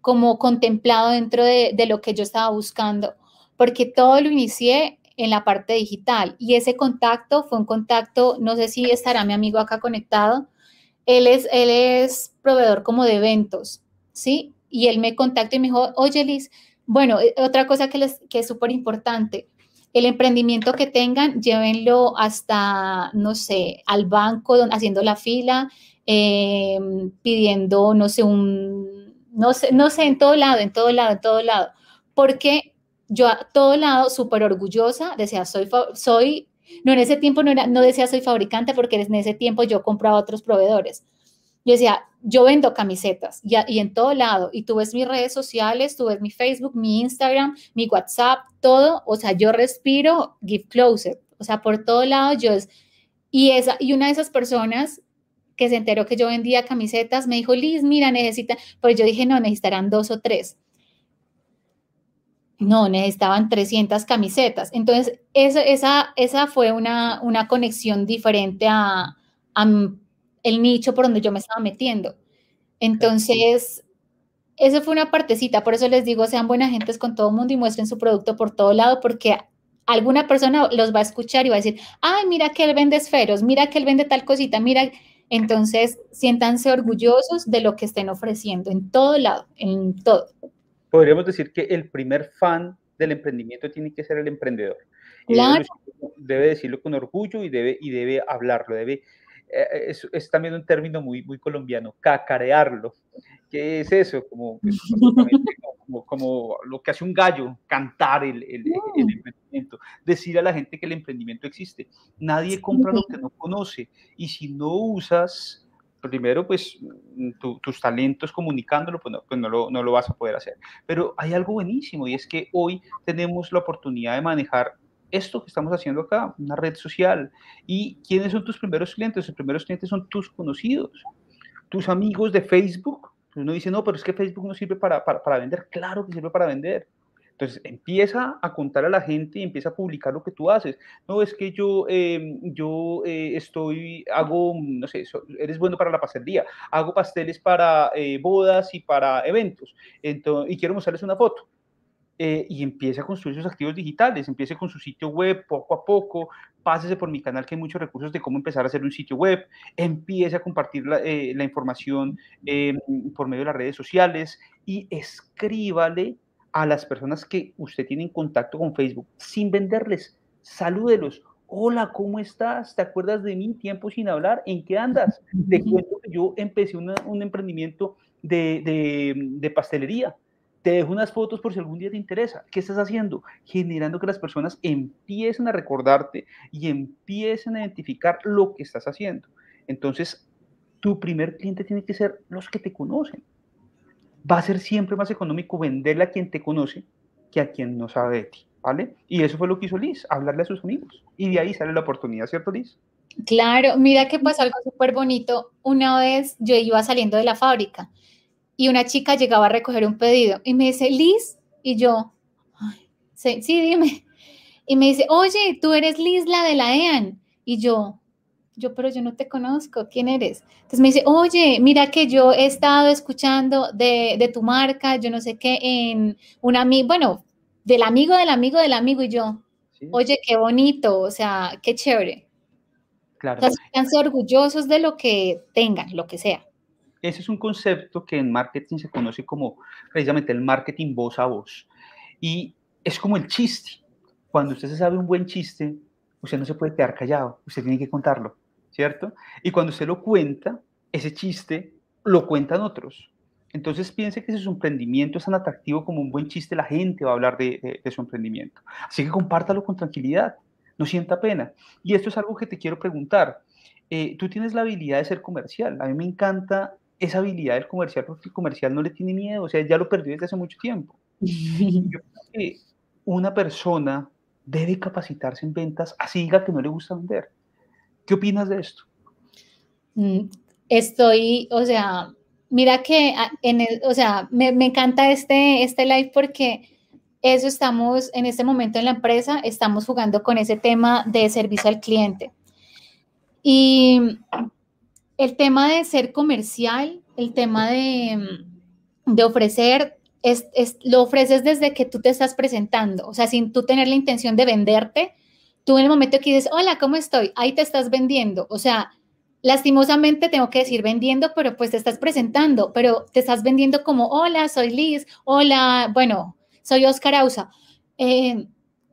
como contemplado dentro de, lo que yo estaba buscando, porque todo lo inicié en la parte digital y ese contacto fue un contacto, no sé si estará mi amigo acá conectado, él es, él es proveedor como de eventos, ¿sí? Y él me contactó y me dijo, oye Liz, bueno, eh, otra cosa que, les, que es súper importante, el emprendimiento que tengan, llévenlo hasta, no sé, al banco haciendo la fila, em, pidiendo, no sé, un, no sé, no sé, en todo lado, en todo lado, en todo lado. Porque yo a todo lado, súper orgullosa, decía, soy, soy, no en ese tiempo no, era, no decía soy fabricante porque en ese tiempo yo compraba otros proveedores. Yo decía, yo vendo camisetas y, y, en todo lado, y tú ves mis redes sociales, tú ves mi Facebook, mi Instagram, mi WhatsApp, todo, o sea, yo respiro Give Closer, o sea, por todo lado yo es, y, esa, y una de esas personas que se enteró que yo vendía camisetas me dijo, Liz, mira, necesita, pues yo dije, no, necesitarán dos o tres. No, necesitaban 300 camisetas. Entonces, esa, esa, esa fue una, una conexión diferente a, a el nicho por donde yo me estaba metiendo. Entonces, eso fue una partecita, por eso les digo, sean buenas gentes con todo el mundo y muestren su producto por todo lado, porque alguna persona los va a escuchar y va a decir, ay, mira que él vende esferos, mira que él vende tal cosita, mira. Entonces, siéntanse orgullosos de lo que estén ofreciendo en todo lado, en todo. Podríamos decir que el primer fan del emprendimiento tiene que ser el emprendedor. Claro. Debe decirlo con orgullo y debe, y debe hablarlo, debe eh, es, también un término muy, muy colombiano, cacarearlo. ¿Qué es eso? Como, como, lo que hace un gallo, cantar el, el, mm. emprendimiento, decir a la gente que el emprendimiento existe. Nadie compra lo que no conoce y si no usas primero, pues tus talentos comunicándolo, pues, no, pues no, lo, no, lo, vas a poder hacer. Pero hay algo buenísimo y es que hoy tenemos la oportunidad de manejar esto que estamos haciendo acá, una red social. ¿Y quiénes son tus primeros clientes? Los primeros clientes son tus conocidos, tus amigos de Facebook. Uno dice, no, pero es que Facebook no sirve para, para, para vender. Claro que sirve para vender. Entonces empieza a contar a la gente y empieza a publicar lo que tú haces. No, es que yo, em, yo eh, estoy, hago, no sé, eres bueno para la pastelería, hago pasteles para eh, bodas y para eventos, entonces, y quiero mostrarles una foto. Eh, y empiece a construir sus activos digitales, empiece con su sitio web poco a poco, pásese por mi canal que hay muchos recursos de cómo empezar a hacer un sitio web, empiece a compartir la, la información em, por medio de las redes sociales y escríbale a las personas que usted tiene en contacto con Facebook sin venderles. Salúdelos. Hola, ¿cómo estás? ¿Te acuerdas de mí? Tiempo sin hablar. ¿En qué andas? Te cuento que yo empecé un emprendimiento de, de pastelería. Te dejo unas fotos por si algún día te interesa. ¿Qué estás haciendo? Generando que las personas empiecen a recordarte y empiecen a identificar lo que estás haciendo. Entonces, tu primer cliente tiene que ser los que te conocen va a ser siempre más económico venderle a quien te conoce que a quien no sabe de ti, ¿vale? Y eso fue lo que hizo Liz, hablarle a sus amigos. Y de ahí sale la oportunidad, ¿cierto, Liz? Claro, mira que pasó algo súper bonito. Una vez yo iba saliendo de la fábrica y una chica llegaba a recoger un pedido y me dice, Liz, y yo, sí, sí, dime. Y me dice, oye, tú eres Liz, la de la EAN. Y yo, yo, pero yo no te conozco, ¿quién eres? Entonces me dice, oye, mira que yo he estado escuchando de, tu marca, yo no sé qué, en un amigo, bueno, del amigo del amigo del amigo y yo, oye, qué bonito, o sea, qué chévere. Claro. O orgullosos de lo que tengan, lo que sea. Ese es un concepto que en marketing se conoce como precisamente el marketing voz a voz. Y es como el chiste. Cuando usted se sabe un buen chiste, usted no se puede quedar callado, usted tiene que contarlo. ¿Cierto? Y cuando usted lo cuenta, ese chiste lo cuentan otros. Entonces piense que si su emprendimiento es tan atractivo como un buen chiste, la gente va a hablar de, su emprendimiento. Así que compártalo con tranquilidad, no sienta pena. Y esto es algo que te quiero preguntar. Eh, tú tienes la habilidad de ser comercial. A mí me encanta esa habilidad del comercial porque el comercial no le tiene miedo, o sea, ya lo perdió desde hace mucho tiempo. Yo creo que una persona debe capacitarse en ventas, así diga que no le gusta vender. ¿Qué opinas de esto? Mm, estoy, o sea, mira que, ah, o sea, me, encanta este, este live porque eso estamos, en este momento en la empresa, estamos jugando con ese tema de servicio al cliente. Y el tema de ser comercial, el tema de, de ofrecer, es, lo ofreces desde que tú te estás presentando, o sea, sin tú tener la intención de venderte, tú en el momento que dices, hola, ¿cómo estoy? Ahí te estás vendiendo. O sea, lastimosamente tengo que decir vendiendo, pero pues te estás presentando, pero te estás vendiendo como, hola, soy Liz, hola, bueno, soy Oscar Ausa. Eh,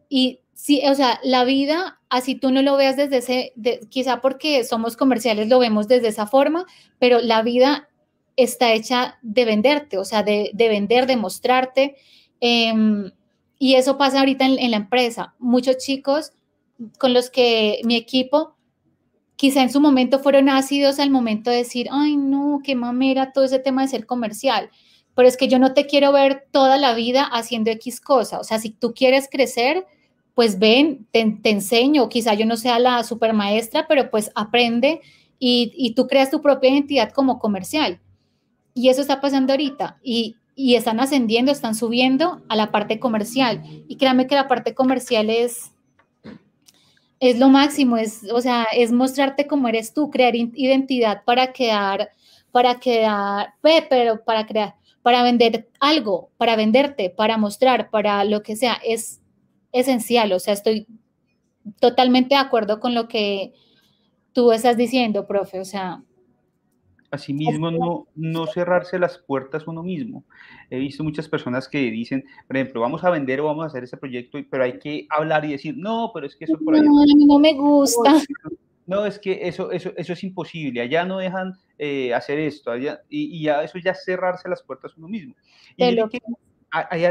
y sí, o sea, la vida, así tú no lo veas desde ese, quizá porque somos comerciales lo vemos desde esa forma, pero la vida está hecha de venderte, o sea, de, vender, de mostrarte. Em, y eso pasa ahorita en, la empresa. Muchos chicos con los que mi equipo quizá en su momento fueron ácidos al momento de decir, ay, no, qué mamera todo ese tema de ser comercial. Pero es que yo no te quiero ver toda la vida haciendo X cosa. O sea, si tú quieres crecer, pues ven, te, enseño. Quizá yo no sea la super maestra, pero pues aprende y, y, tú creas tu propia identidad como comercial. Y eso está pasando ahorita. Y, y están ascendiendo, están subiendo a la parte comercial. Y créanme que la parte comercial es es lo máximo, es, o sea, es mostrarte cómo eres tú, crear identidad para quedar, para quedar, pero para crear, para vender algo, para venderte, para mostrar, para lo que sea, es esencial. O sea, estoy totalmente de acuerdo con lo que tú estás diciendo, profe. O sea, Asimismo, no, no cerrarse las puertas uno mismo. He visto muchas personas que dicen, por ejemplo, vamos a vender o vamos a hacer ese proyecto, pero hay que hablar y decir, no, pero es que eso por allá. No, no me gusta. No, es que eso, eso, eso es imposible. Allá no dejan eh, hacer esto. Allá, y, ya eso ya cerrarse las puertas uno mismo. Y hay,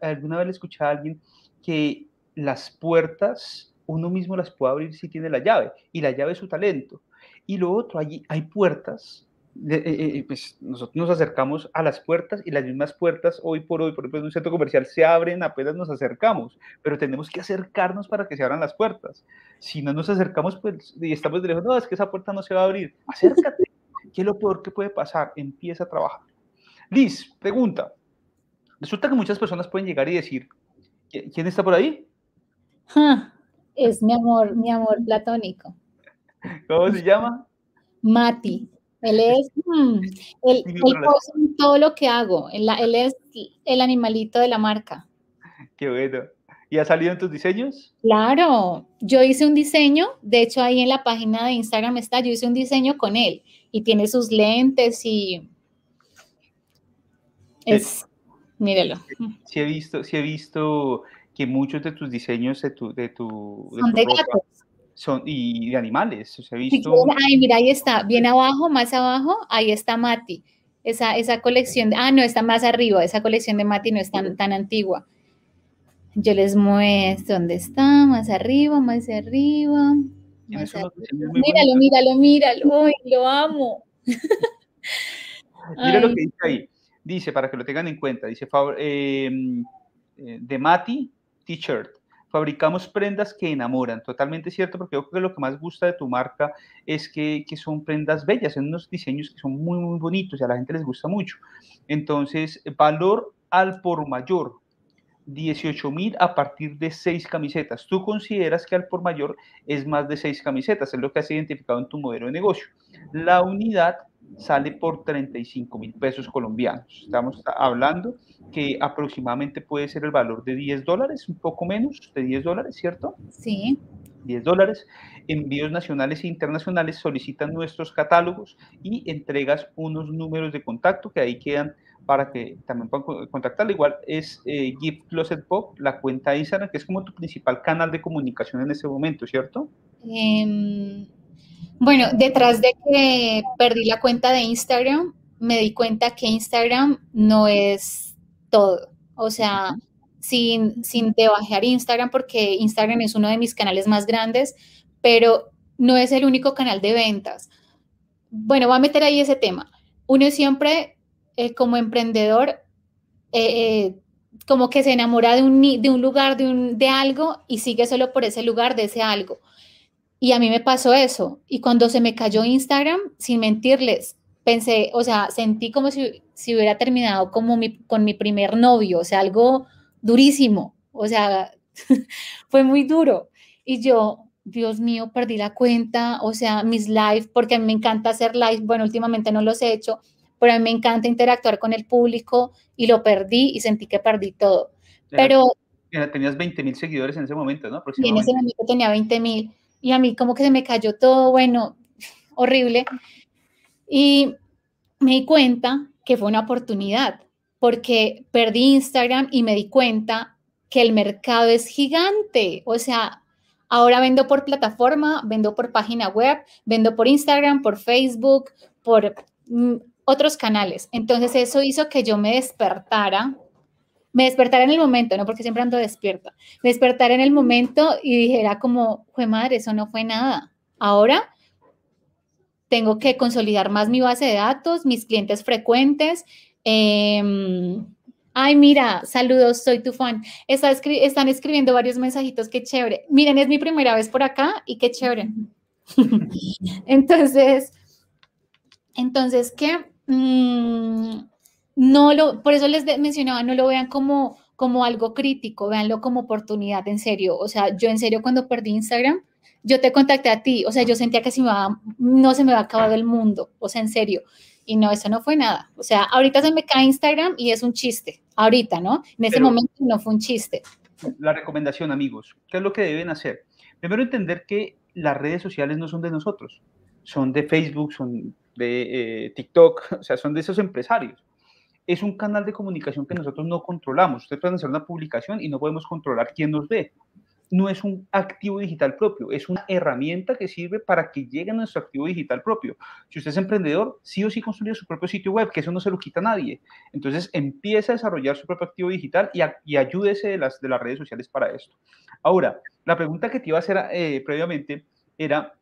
alguna vez le escuché a alguien que las puertas uno mismo las puede abrir si tiene la llave, y la llave es su talento. Y lo otro, hay, hay puertas eh, eh, eh, pues nosotros nos acercamos a las puertas y las mismas puertas hoy por hoy, por ejemplo, en un centro comercial se abren apenas nos acercamos, pero tenemos que acercarnos para que se abran las puertas. Si no nos acercamos pues, y estamos de lejos, no, es que esa puerta no se va a abrir. Acércate. ¿Qué es lo peor que puede pasar? Empieza a trabajar. Liz, pregunta. Resulta que muchas personas pueden llegar y decir, ¿Quién está por ahí? es mi amor, mi amor platónico. ¿Cómo se llama? Mati. Él es, mm, él, todo lo que hago. Él, él, es el animalito de la marca. Qué bueno. ¿Y ha salido en tus diseños? Claro, yo hice un diseño, de hecho ahí en la página de Instagram está, yo hice un diseño con él y tiene sus lentes y es, mírelo. Sí he visto, sí he visto que muchos de tus diseños de tu, de tu, son de gatos. Son, y de animales. O sea, he visto... Ay, mira, ahí está, bien abajo, más abajo, ahí está Mati. Esa, esa colección, ah, no, está más arriba, esa colección de Mati no es tan, tan antigua. Yo les muestro dónde está, más arriba, más arriba. Míralo, míralo, míralo, Uy, lo amo. Mira lo que dice ahí. Dice, para que lo tengan en cuenta, dice, em, eh, de Mati, t-shirt. Fabricamos prendas que enamoran, totalmente cierto, porque creo que lo que más gusta de tu marca es que, son prendas bellas, son unos diseños que son muy, muy bonitos y a la gente les gusta mucho. Entonces, valor al por mayor, 18 mil a partir de 6 camisetas. Tú consideras que al por mayor es más de 6 camisetas, es lo que has identificado en tu modelo de negocio. La unidad sale por 35 mil pesos colombianos. Estamos hablando que aproximadamente puede ser el valor de 10 dólares, un poco menos de 10 dólares, ¿cierto? Sí. 10 dólares. Envíos nacionales e internacionales solicitan nuestros catálogos y entregas unos números de contacto que ahí quedan para que también puedan contactarle. Igual es eh, Gift Closet Pop, la cuenta de Instagram, que es como tu principal canal de comunicación en ese momento, ¿cierto? Em, bueno, detrás de que perdí la cuenta de Instagram, me di cuenta que Instagram no es todo. O sea, sin, sin Instagram, porque Instagram es uno de mis canales más grandes, pero no es el único canal de ventas. Bueno, voy a meter ahí ese tema. Uno siempre eh, como emprendedor, eh, eh, como que se enamora de un, de un lugar, de, un, de algo y sigue solo por ese lugar, de ese algo. Y a mí me pasó eso. Y cuando se me cayó Instagram, sin mentirles, pensé, o sea, sentí como si, si hubiera terminado como mi, con mi primer novio, o sea, algo durísimo. O sea, fue muy duro. Y yo, Dios mío, perdí la cuenta, o sea, mis live, porque a mí me encanta hacer live, bueno, últimamente no los he hecho, pero a mí me encanta interactuar con el público y lo perdí y sentí que perdí todo. Pero... Tenías 20 mil seguidores en ese momento, ¿no? Y en ese momento tenía 20 mil y a mí como que se me cayó todo, bueno, horrible. Y me di cuenta que fue una oportunidad porque perdí Instagram y me di cuenta que el mercado es gigante. O sea, ahora vendo por plataforma, vendo por página web, vendo por Instagram, por Facebook, por mm, otros canales. Entonces eso hizo que yo me despertara, me despertara en el momento, no porque siempre ando despierta, me despertara en el momento y dijera como, fue madre, eso no fue nada. Ahora tengo que consolidar más mi base de datos, mis clientes frecuentes. Em, ay, mira, saludos, soy tu fan. están escribiendo varios mensajitos, qué chévere. Miren, es mi primera vez por acá y qué chévere. entonces, entonces, ¿qué? Mm, no lo, por eso les mencionaba, no lo vean como, como algo crítico, véanlo como oportunidad, en serio. O sea, yo en serio cuando perdí Instagram, yo te contacté a ti, o sea, yo sentía que si me no se me va a acabar el mundo, o sea, en serio. Y no, eso no fue nada. O sea, ahorita se me cae Instagram y es un chiste, ahorita, ¿no? En ese momento no fue un chiste. La recomendación, amigos, ¿qué es lo que deben hacer? Primero, entender que las redes sociales no son de nosotros, son de Facebook, son de eh, TikTok, o sea, son de esos empresarios. Es un canal de comunicación que nosotros no controlamos. Ustedes pueden hacer una publicación y no podemos controlar quién nos ve. No es un activo digital propio, es una herramienta que sirve para que llegue a nuestro activo digital propio. Si usted es emprendedor, sí o sí construye su propio sitio web, que eso no se lo quita nadie. Entonces empieza a desarrollar su propio activo digital y, ayúdese de las, de las redes sociales para esto. Ahora, la pregunta que te iba a hacer eh, previamente era,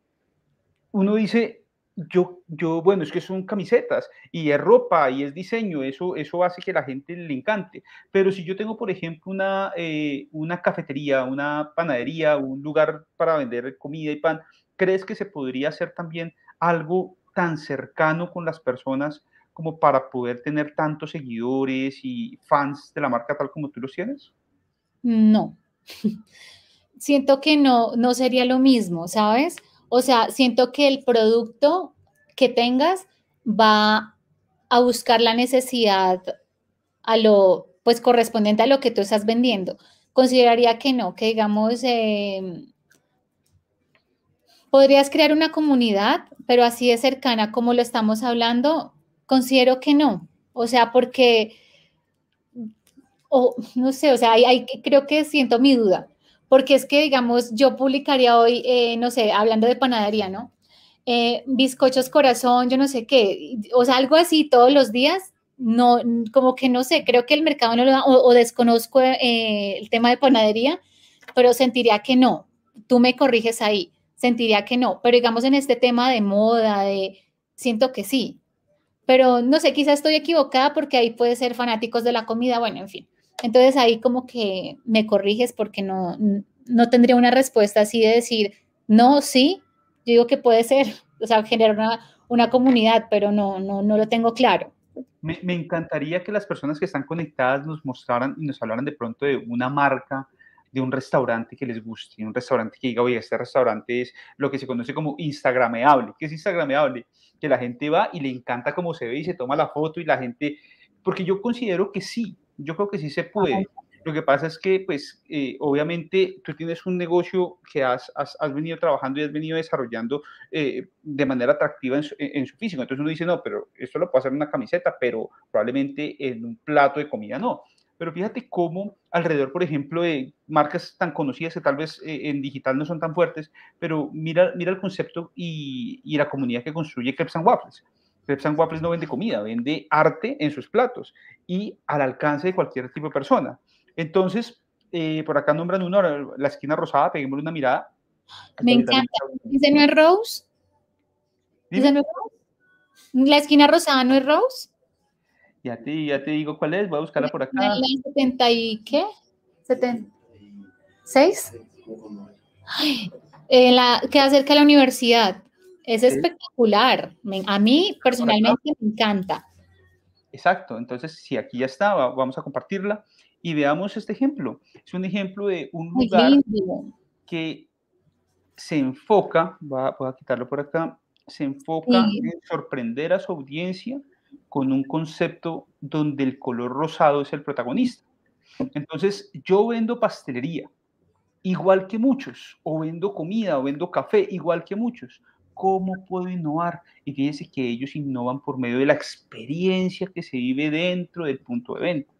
uno dice, yo, yo, bueno, es que son camisetas y es ropa y es diseño, eso, eso hace que la gente le encante. Pero si yo tengo, por ejemplo, una, eh, una cafetería, una panadería, un lugar para vender comida y pan, ¿crees que se podría hacer también algo tan cercano con las personas como para poder tener tantos seguidores y fans de la marca tal como tú los tienes? No. siento que no, no sería lo mismo, ¿sabes? O sea, siento que el producto que tengas va a buscar la necesidad a lo, pues correspondiente a lo que tú estás vendiendo. Consideraría que no, que digamos, em, podrías crear una comunidad, pero así de cercana como lo estamos hablando, considero que no. O sea, porque, o no sé, o sea, hay, creo que siento mi duda porque es que, digamos, yo publicaría hoy, eh, no sé, hablando de panadería, ¿no? Eh, bizcochos corazón, yo no sé qué, o sea, algo así todos los días, no, como que no sé, creo que el mercado no lo da, o, desconozco eh, el tema de panadería, pero sentiría que no, tú me corriges ahí, sentiría que no, pero digamos en este tema de moda, de, siento que sí, pero no sé, quizás estoy equivocada porque ahí puede ser fanáticos de la comida, bueno, en fin. Entonces ahí como que me corriges porque no, no tendría una respuesta así de decir, no, sí, yo digo que puede ser, o sea, generar una, una comunidad, pero no, no, no lo tengo claro. Me, me, encantaría que las personas que están conectadas nos mostraran y nos hablaran de pronto de una marca, de un restaurante que les guste, un restaurante que diga, oye, este restaurante es lo que se conoce como Instagrameable. ¿Qué es Instagrameable? Que la gente va y le encanta cómo se ve y se toma la foto y la gente, porque yo considero que sí, yo creo que sí se puede. Lo que pasa es que, pues, eh, obviamente tú tienes un negocio que has, has, venido trabajando y has venido desarrollando eh, de manera atractiva en su, físico. Entonces uno dice, no, pero esto lo puedo hacer en una camiseta, pero probablemente en un plato de comida no. Pero fíjate cómo alrededor, por ejemplo, de marcas tan conocidas que tal vez eh, en digital no son tan fuertes, pero mira, mira el concepto y, y la comunidad que construye Crepes and Waffles. Crepes and Waffles no vende comida, vende arte en sus platos y al alcance de cualquier tipo de persona. Entonces, eh, por acá nombran uno, la esquina rosada, peguémosle una mirada. Me encanta. ¿Dice no es Rose? ¿Dice no es Rose? ¿La esquina rosada no es Rose? Ya te, ya te digo cuál es, voy a buscarla por acá. ¿La 70 y qué? ¿76? Eh, la, queda cerca de la universidad. Es espectacular. a mí personalmente me encanta. Exacto. Entonces, si aquí ya está, vamos a compartirla y veamos este ejemplo. Es un ejemplo de un lugar que se enfoca, voy a, quitarlo por acá, se enfoca en sorprender a su audiencia con un concepto donde el color rosado es el protagonista. Entonces, yo vendo pastelería, igual que muchos, o vendo comida, o vendo café, igual que muchos, ¿Cómo puedo innovar? Y fíjense que ellos innovan por medio de la experiencia que se vive dentro del punto de venta.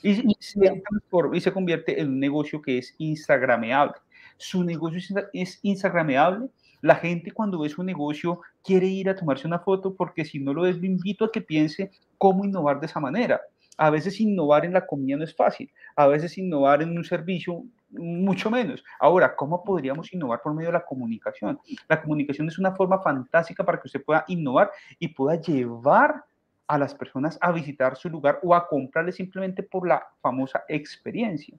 Y, se, convierte en un negocio que es instagrameable. Su negocio es instagrameable. La gente cuando ve su negocio quiere ir a tomarse una foto porque si no lo es, lo invito a que piense cómo innovar de esa manera. A veces innovar en la comida no es fácil, a veces innovar en un servicio mucho menos. Ahora, ¿cómo podríamos innovar por medio de la comunicación? La comunicación es una forma fantástica para que usted pueda innovar y pueda llevar a las personas a visitar su lugar o a comprarle simplemente por la famosa experiencia.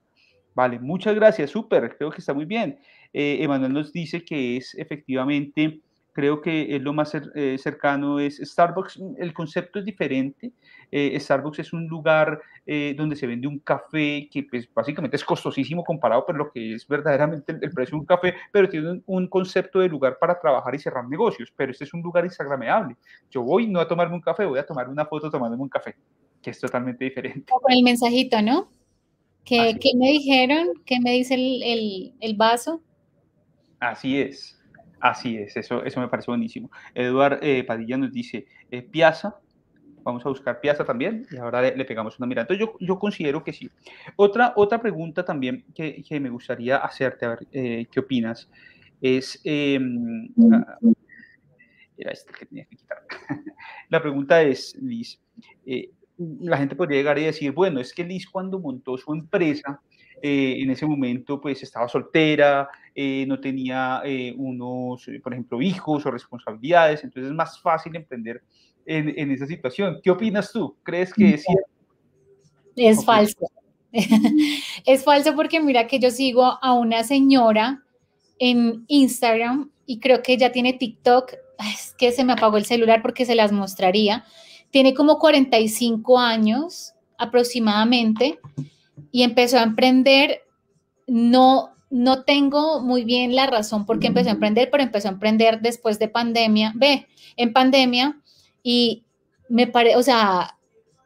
Vale, muchas gracias, súper, creo que está muy bien. Eh, Emanuel nos dice que es efectivamente creo que es lo más eh, cercano es Starbucks. El concepto es diferente. Eh, Starbucks es un lugar eh, donde se vende un café que pues, básicamente es costosísimo comparado por lo que es verdaderamente el, precio de un café, pero tiene un, concepto de lugar para trabajar y cerrar negocios. Pero este es un lugar instagrameable. Yo voy no a tomarme un café, voy a tomar una foto tomándome un café, que es totalmente diferente. Con el mensajito, ¿no? ¿Qué, ¿qué me dijeron? ¿Qué me dice el, el, el vaso? Así es. Así es, eso, eso me parece buenísimo. Eduard eh, Padilla nos dice, eh, Piazza, vamos a buscar Piazza también y ahora le, pegamos una mirada. Entonces yo, yo, considero que sí. Otra, otra pregunta también que, que me gustaría hacerte, a ver eh, qué opinas, es... Em, ah, era este que tenía que quitar. La pregunta es, Liz, la gente podría llegar y decir, bueno, es que Liz cuando montó su empresa, eh, en ese momento pues estaba soltera, eh, no tenía eh, unos, por ejemplo, hijos o responsabilidades, entonces es más fácil emprender en, en esa situación. ¿Qué opinas tú? ¿Crees que es cierto? Es falso. es falso porque mira que yo sigo a una señora en Instagram y creo que ella tiene TikTok. Es que se me apagó el celular porque se las mostraría. Tiene como 45 años aproximadamente y empezó a emprender no, no tengo muy bien la razón por qué empezó a emprender, pero empezó a emprender después de pandemia. Ve, en pandemia y me parece, o sea,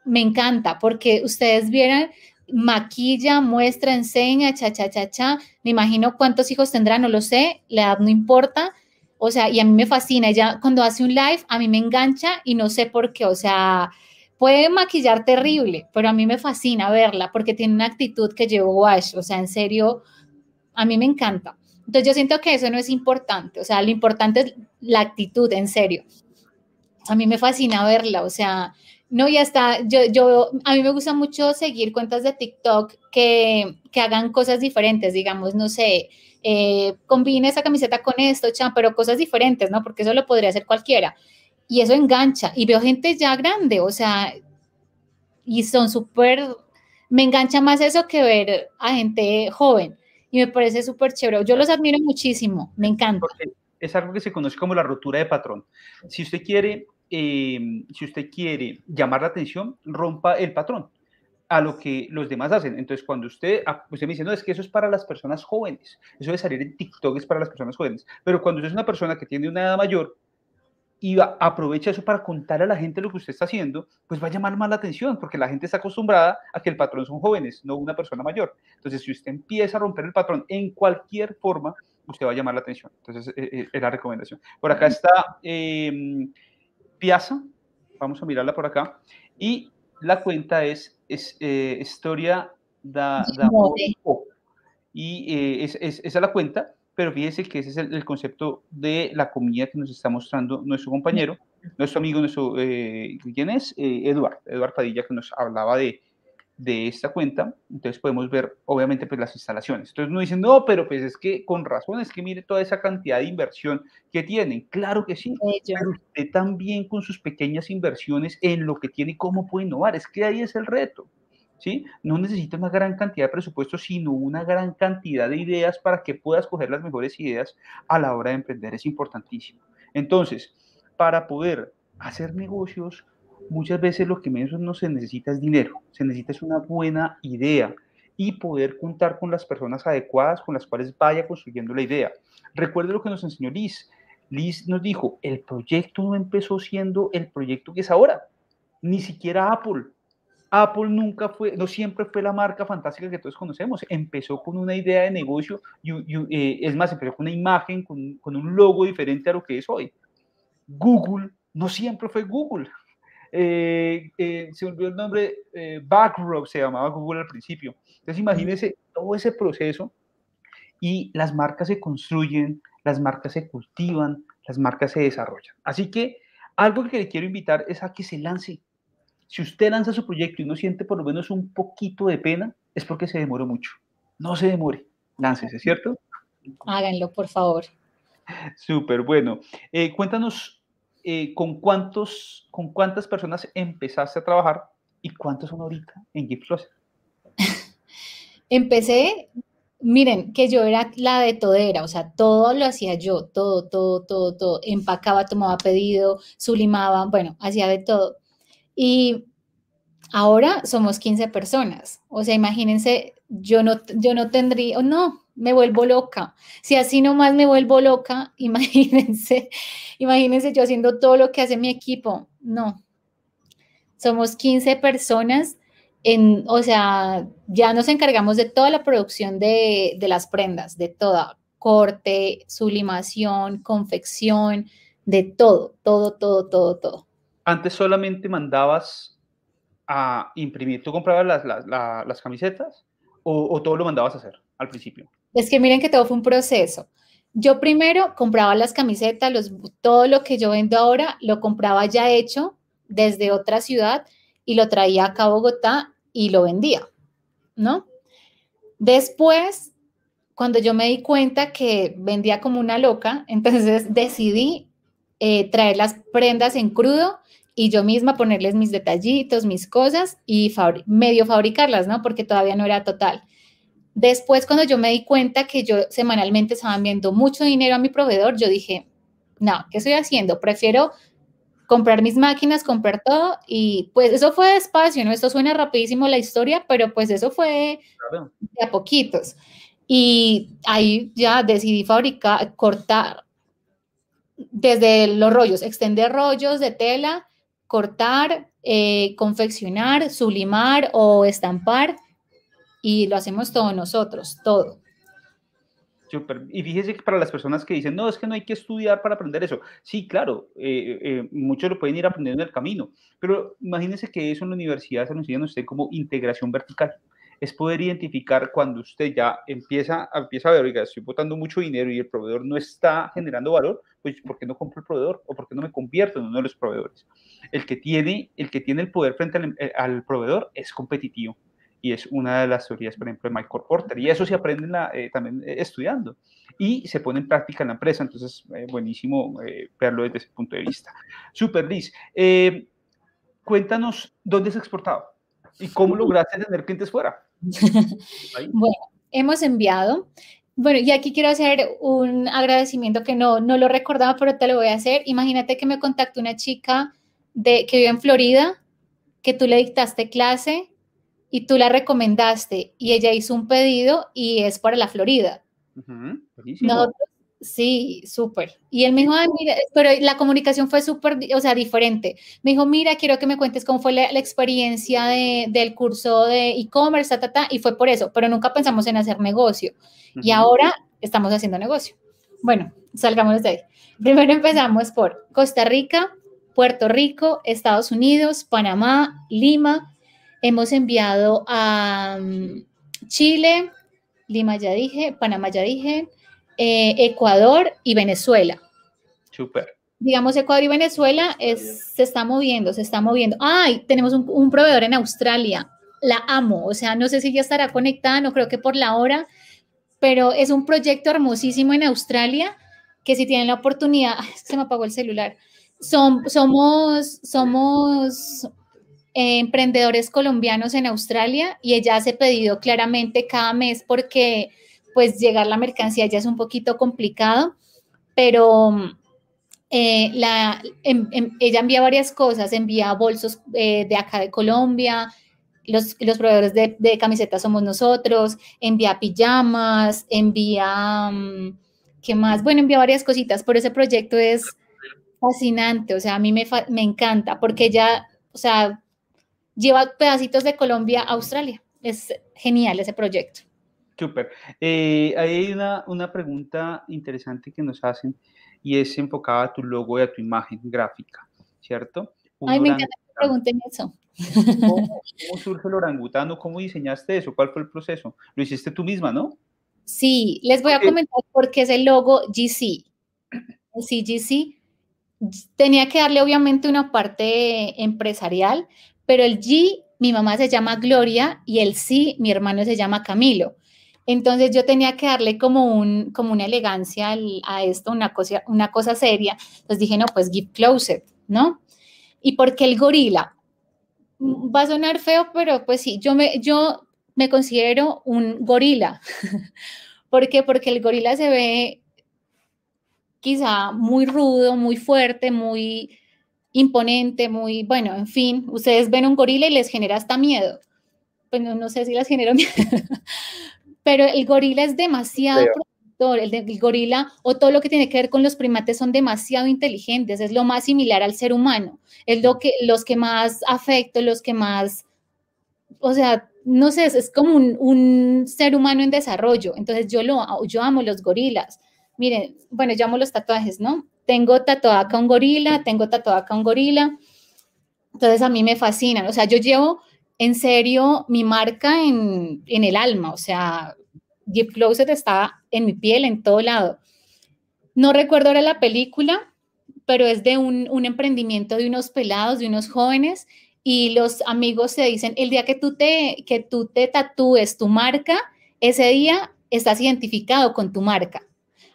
me encanta porque ustedes vieran, maquilla, muestra, enseña, cha, cha, cha, cha. Me imagino cuántos hijos tendrá, no lo sé, la edad no importa. O sea, y a mí me fascina. Ella cuando hace un live, a mí me engancha y no sé por qué. O sea, puede maquillar terrible, pero a mí me fascina verla porque tiene una actitud que llevo wash. O sea, en serio, a mí me encanta. Entonces yo siento que eso no es importante. O sea, lo importante es la actitud, en serio. A mí me fascina verla. O sea, no, ya está. Yo, yo, a mí me gusta mucho seguir cuentas de TikTok que, que hagan cosas diferentes, digamos, no sé, eh, combine esa camiseta con esto, chan, pero cosas diferentes, ¿no? Porque eso lo podría hacer cualquiera. Y eso engancha. Y veo gente ya grande, o sea, y son súper, me engancha más eso que ver a gente joven. Y me parece súper chévere. Yo los admiro muchísimo, me encanta. es algo que se conoce como la rotura de patrón. Si usted quiere Em, si usted quiere llamar la atención, rompa el patrón a lo que los demás hacen. Entonces, cuando usted, ah, usted me dice, no, es que eso es para las personas jóvenes, eso de salir en TikTok es para las personas jóvenes, pero cuando usted es una persona que tiene una edad mayor y aprovecha eso para contar a la gente lo que usted está haciendo, pues va a llamar más la atención, porque la gente está acostumbrada a que el patrón son jóvenes, no una persona mayor. Entonces, si usted empieza a romper el patrón en cualquier forma, usted va a llamar la atención. Entonces, e, e, es la recomendación. Por acá está... Eh, Piazza, vamos a mirarla por acá, y la cuenta es, es eh, Historia da, da y eh, es, esa es la cuenta, pero fíjese que ese es el, concepto de la comida que nos está mostrando nuestro compañero, nuestro amigo, nuestro, eh, ¿quién es? Eduardo, Eduardo Padilla, que nos hablaba de, de esta cuenta, entonces podemos ver obviamente pues las instalaciones. Entonces no dicen, no, pero pues es que con razón, es que mire toda esa cantidad de inversión que tienen. Claro que sí, pero usted también con sus pequeñas inversiones en lo que tiene, ¿cómo puede innovar? Es que ahí es el reto. No necesita una gran cantidad de presupuesto, sino una gran cantidad de ideas para que pueda escoger las mejores ideas a la hora de emprender. Es importantísimo. Entonces, para poder hacer negocios, muchas veces lo que menos no se necesita es dinero, se necesita es una buena idea y poder contar con las personas adecuadas con las cuales vaya construyendo la idea. Recuerde lo que nos enseñó Liz. Liz nos dijo, el proyecto no empezó siendo el proyecto que es ahora, ni siquiera Apple. Apple nunca fue, no siempre fue la marca fantástica que todos conocemos. Empezó con una idea de negocio, y, eh, es más, empezó con una imagen, con, con un logo diferente a lo que es hoy. Google no siempre fue Google. Eh, eh, se olvidó el nombre, eh, se llamaba Google al principio. Entonces imagínense todo ese proceso y las marcas se construyen, las marcas se cultivan, las marcas se desarrollan. Así que algo que le quiero invitar es a que se lance. Si usted lanza su proyecto y no siente por lo menos un poquito de pena, es porque se demoró mucho. No se demore, láncese, ¿cierto? Háganlo, por favor. Súper, bueno. Eh, cuéntanos eh, ¿con, cuántos, ¿con cuántas personas empezaste a trabajar y cuántos son ahorita en Gift Empecé, miren, que yo era la de todera, o sea, todo lo hacía yo, todo, todo, todo, todo. Empacaba, tomaba pedido, sublimaba, bueno, hacía de todo. Y ahora somos 15 personas, o sea, imagínense, yo no, yo no tendría, no, me vuelvo loca. Si así nomás me vuelvo loca, imagínense, imagínense yo haciendo todo lo que hace mi equipo. No. Somos 15 personas en, o sea, ya nos encargamos de toda la producción de, de las prendas, de toda, corte, sublimación, confección, de todo, todo, todo, todo, todo. Antes solamente mandabas a imprimir, ¿tú comprabas las, las, camisetas o, o todo lo mandabas a hacer al principio? Es que miren que todo fue un proceso. Yo primero compraba las camisetas, los, todo lo que yo vendo ahora lo compraba ya hecho desde otra ciudad y lo traía acá a Bogotá y lo vendía, ¿no? Después, cuando yo me di cuenta que vendía como una loca, entonces decidí eh, traer las prendas en crudo y yo misma ponerles mis detallitos, mis cosas y medio fabricarlas, ¿no? Porque todavía no era total. Después, cuando yo me di cuenta que yo semanalmente estaba enviando mucho dinero a mi proveedor, yo dije, no, ¿qué estoy haciendo? Prefiero comprar mis máquinas, comprar todo y pues eso fue despacio, ¿no? Esto suena rapidísimo la historia, pero pues eso fue de a poquitos. Y ahí ya decidí fabricar, cortar desde los rollos, extender rollos de tela, cortar, eh, confeccionar, sublimar o estampar y lo hacemos todos nosotros, todo. Y fíjese que para las personas que dicen, no, es que no hay que estudiar para aprender eso. Sí, claro, eh, eh, muchos lo pueden ir aprendiendo en el camino, pero imagínense que eso en la universidad se lo enseñan usted como integración vertical. Es poder identificar cuando usted ya empieza, empieza a ver, oiga, estoy botando mucho dinero y el proveedor no está generando valor, pues ¿por qué no compro el proveedor? ¿O por qué no me convierto en uno de los proveedores? El que tiene el, que tiene el poder frente al, eh, al proveedor es competitivo y es una de las teorías, por ejemplo, de Michael Porter. Y eso se aprende eh, también eh, estudiando y se pone en práctica en la empresa. Entonces, eh, buenísimo verlo desde ese punto de vista. Super, Liz. cuéntanos dónde has exportado y cómo lograste tener clientes fuera. Bueno, hemos enviado. Bueno, y aquí quiero hacer un agradecimiento que no, no lo recordaba, pero te lo voy a hacer. Imagínate que me contactó una chica de, que vive en Florida, que tú le dictaste clase y tú la recomendaste y ella hizo un pedido y es para la Florida. Sí, súper. Y él me dijo, mira, pero la comunicación fue súper, o sea, diferente. Me dijo, mira, quiero que me cuentes cómo fue la, experiencia del curso de e-commerce, ta, ta, y fue por eso, pero nunca pensamos en hacer negocio. Y ahora estamos haciendo negocio. Bueno, salgamos de ahí. Primero empezamos por Costa Rica, Puerto Rico, Estados Unidos, Panamá, Lima, Hemos enviado a mm, Chile, Lima ya dije, Panamá ya dije, eh, Ecuador y Venezuela. Súper. Digamos, Ecuador y Venezuela se está moviendo, se está moviendo. Ay, tenemos un, proveedor en Australia. La amo. O sea, no sé si ya estará conectada, no creo que por la hora, pero es un proyecto hermosísimo en Australia que si tienen la oportunidad, se me apagó el celular. Son, somos, somos emprendedores colombianos en Australia y ella hace pedido claramente cada mes porque pues llegar la mercancía ya es un poquito complicado, pero eh, la, em, em, ella envía varias cosas, envía bolsos eh, de acá de Colombia, los, los proveedores de, de, camisetas somos nosotros, envía pijamas, envía, mm, ¿qué más? Bueno, envía varias cositas, pero ese proyecto es fascinante, o sea, a mí me, me encanta porque ella, o sea, lleva pedacitos de Colombia a Australia. Es genial ese proyecto. Súper. Eh, hay una, una, pregunta interesante que nos hacen y es enfocada a tu logo y a tu imagen gráfica, ¿cierto? Ay, me encanta que pregunten eso. ¿Cómo, surge el orangutano? ¿Cómo diseñaste eso? ¿Cuál fue el proceso? Lo hiciste tú misma, ¿no? Sí, les voy a comentar por qué es el logo GC. Sí, GC tenía que darle obviamente una parte empresarial, pero el G, mi mamá se llama Gloria y el C, mi hermano se llama Camilo. Entonces yo tenía que darle como, un, como una elegancia a esto, una cosa, una cosa seria. Entonces dije, no, pues give closet, ¿no? ¿Y por qué el gorila? Va a sonar feo, pero pues sí, yo me, yo me considero un gorila. ¿Por qué? Porque el gorila se ve quizá muy rudo, muy fuerte, muy imponente, muy, bueno, en fin, ustedes ven un gorila y les genera hasta miedo. Pues no, sé si les genera miedo, pero el gorila es demasiado protector, el, gorila o todo lo que tiene que ver con los primates son demasiado inteligentes, es lo más similar al ser humano, es lo que, los que más afecto, los que más, o sea, no sé, es, como un, un, ser humano en desarrollo, entonces yo, lo, yo amo los gorilas. Miren, bueno, yo amo los tatuajes, ¿no? tengo tatuada acá un gorila, tengo tatuada acá un gorila. Entonces a mí me fascinan. O sea, yo llevo en serio mi marca en, el alma. O sea, Deep Closet está en mi piel, en todo lado. No recuerdo ahora la película, pero es de un, emprendimiento de unos pelados, de unos jóvenes, y los amigos se dicen, el día que tú te, que tú te tatúes tu marca, ese día estás identificado con tu marca.